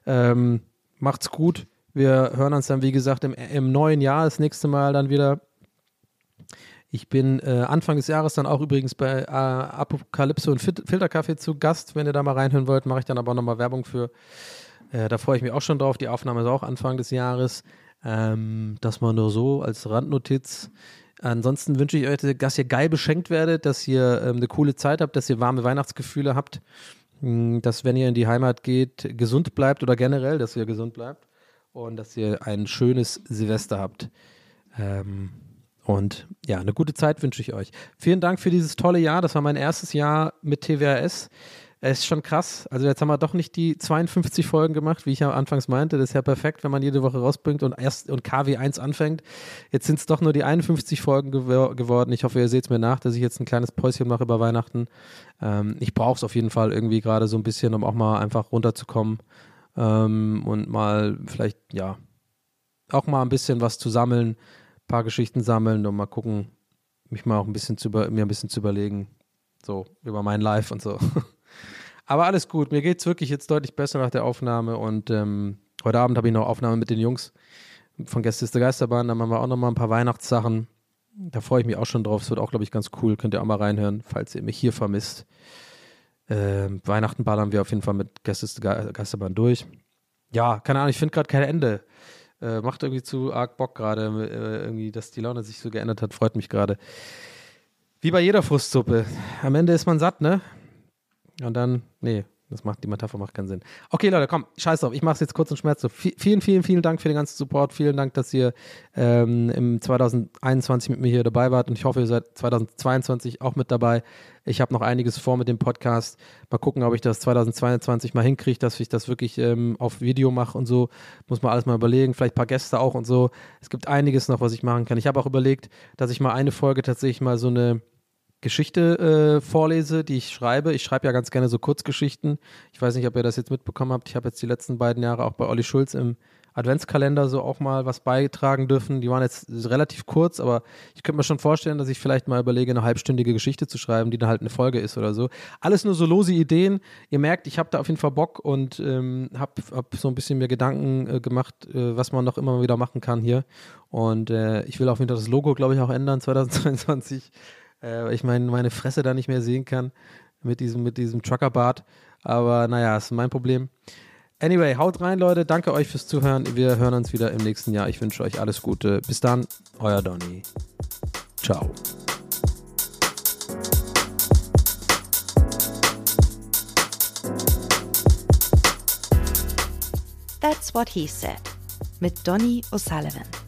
Ähm, macht's gut. Wir hören uns dann, wie gesagt, im, im neuen Jahr das nächste Mal dann wieder. Ich bin äh, Anfang des Jahres dann auch übrigens bei äh, Apokalypse und Fit Filterkaffee zu Gast. Wenn ihr da mal reinhören wollt, mache ich dann aber nochmal Werbung für. Äh, da freue ich mich auch schon drauf. Die Aufnahme ist auch Anfang des Jahres. Ähm, das mal nur so als Randnotiz. Ansonsten wünsche ich euch, dass ihr geil beschenkt werdet, dass ihr ähm, eine coole Zeit habt, dass ihr warme Weihnachtsgefühle habt, hm, dass wenn ihr in die Heimat geht, gesund bleibt oder generell, dass ihr gesund bleibt und dass ihr ein schönes Silvester habt. Ähm, und ja, eine gute Zeit wünsche ich euch. Vielen Dank für dieses tolle Jahr. Das war mein erstes Jahr mit TWRS. Es ist schon krass. Also jetzt haben wir doch nicht die 52 Folgen gemacht, wie ich ja anfangs meinte. Das ist ja perfekt, wenn man jede Woche rausbringt und erst und KW1 anfängt. Jetzt sind es doch nur die 51 Folgen gew geworden. Ich hoffe, ihr seht es mir nach, dass ich jetzt ein kleines Päuschen mache über Weihnachten. Ähm, ich brauche es auf jeden Fall irgendwie gerade so ein bisschen, um auch mal einfach runterzukommen ähm, und mal vielleicht, ja, auch mal ein bisschen was zu sammeln paar Geschichten sammeln und mal gucken, mich mal auch ein bisschen zu mir ein bisschen zu überlegen, so über mein Live und so. [LAUGHS] Aber alles gut, mir geht es wirklich jetzt deutlich besser nach der Aufnahme und ähm, heute Abend habe ich noch Aufnahme mit den Jungs von Gäste ist der Geisterbahn, dann machen wir auch noch mal ein paar Weihnachtssachen. Da freue ich mich auch schon drauf. Es wird auch, glaube ich, ganz cool. Könnt ihr auch mal reinhören, falls ihr mich hier vermisst. Ähm, Weihnachten ballern wir auf jeden Fall mit Gäste ist der Geisterbahn durch. Ja, keine Ahnung, ich finde gerade kein Ende. Äh, macht irgendwie zu arg Bock gerade, äh, irgendwie, dass die Laune sich so geändert hat, freut mich gerade. Wie bei jeder Frustsuppe. Am Ende ist man satt, ne? Und dann, nee, das macht, die Metapher macht keinen Sinn. Okay, Leute, komm, scheiß drauf. Ich mache es jetzt kurz und schmerzlos. Vielen, vielen, vielen Dank für den ganzen Support. Vielen Dank, dass ihr ähm, im 2021 mit mir hier dabei wart. Und ich hoffe, ihr seid 2022 auch mit dabei. Ich habe noch einiges vor mit dem Podcast. Mal gucken, ob ich das 2022 mal hinkriege, dass ich das wirklich ähm, auf Video mache und so. Muss man alles mal überlegen. Vielleicht ein paar Gäste auch und so. Es gibt einiges noch, was ich machen kann. Ich habe auch überlegt, dass ich mal eine Folge tatsächlich mal so eine Geschichte äh, vorlese, die ich schreibe. Ich schreibe ja ganz gerne so Kurzgeschichten. Ich weiß nicht, ob ihr das jetzt mitbekommen habt. Ich habe jetzt die letzten beiden Jahre auch bei Olli Schulz im Adventskalender so auch mal was beitragen dürfen. Die waren jetzt relativ kurz, aber ich könnte mir schon vorstellen, dass ich vielleicht mal überlege, eine halbstündige Geschichte zu schreiben, die dann halt eine Folge ist oder so. Alles nur so lose Ideen. Ihr merkt, ich habe da auf jeden Fall Bock und ähm, habe hab so ein bisschen mir Gedanken äh, gemacht, äh, was man noch immer wieder machen kann hier. Und äh, ich will auf jeden Fall das Logo, glaube ich, auch ändern [LAUGHS] 2022 äh, ich meine, meine Fresse da nicht mehr sehen kann mit diesem, mit diesem Truckerbart. Aber naja, ist mein Problem. Anyway, haut rein, Leute. Danke euch fürs Zuhören. Wir hören uns wieder im nächsten Jahr. Ich wünsche euch alles Gute. Bis dann, euer Donny. Ciao. That's what he said. Mit Donny O'Sullivan.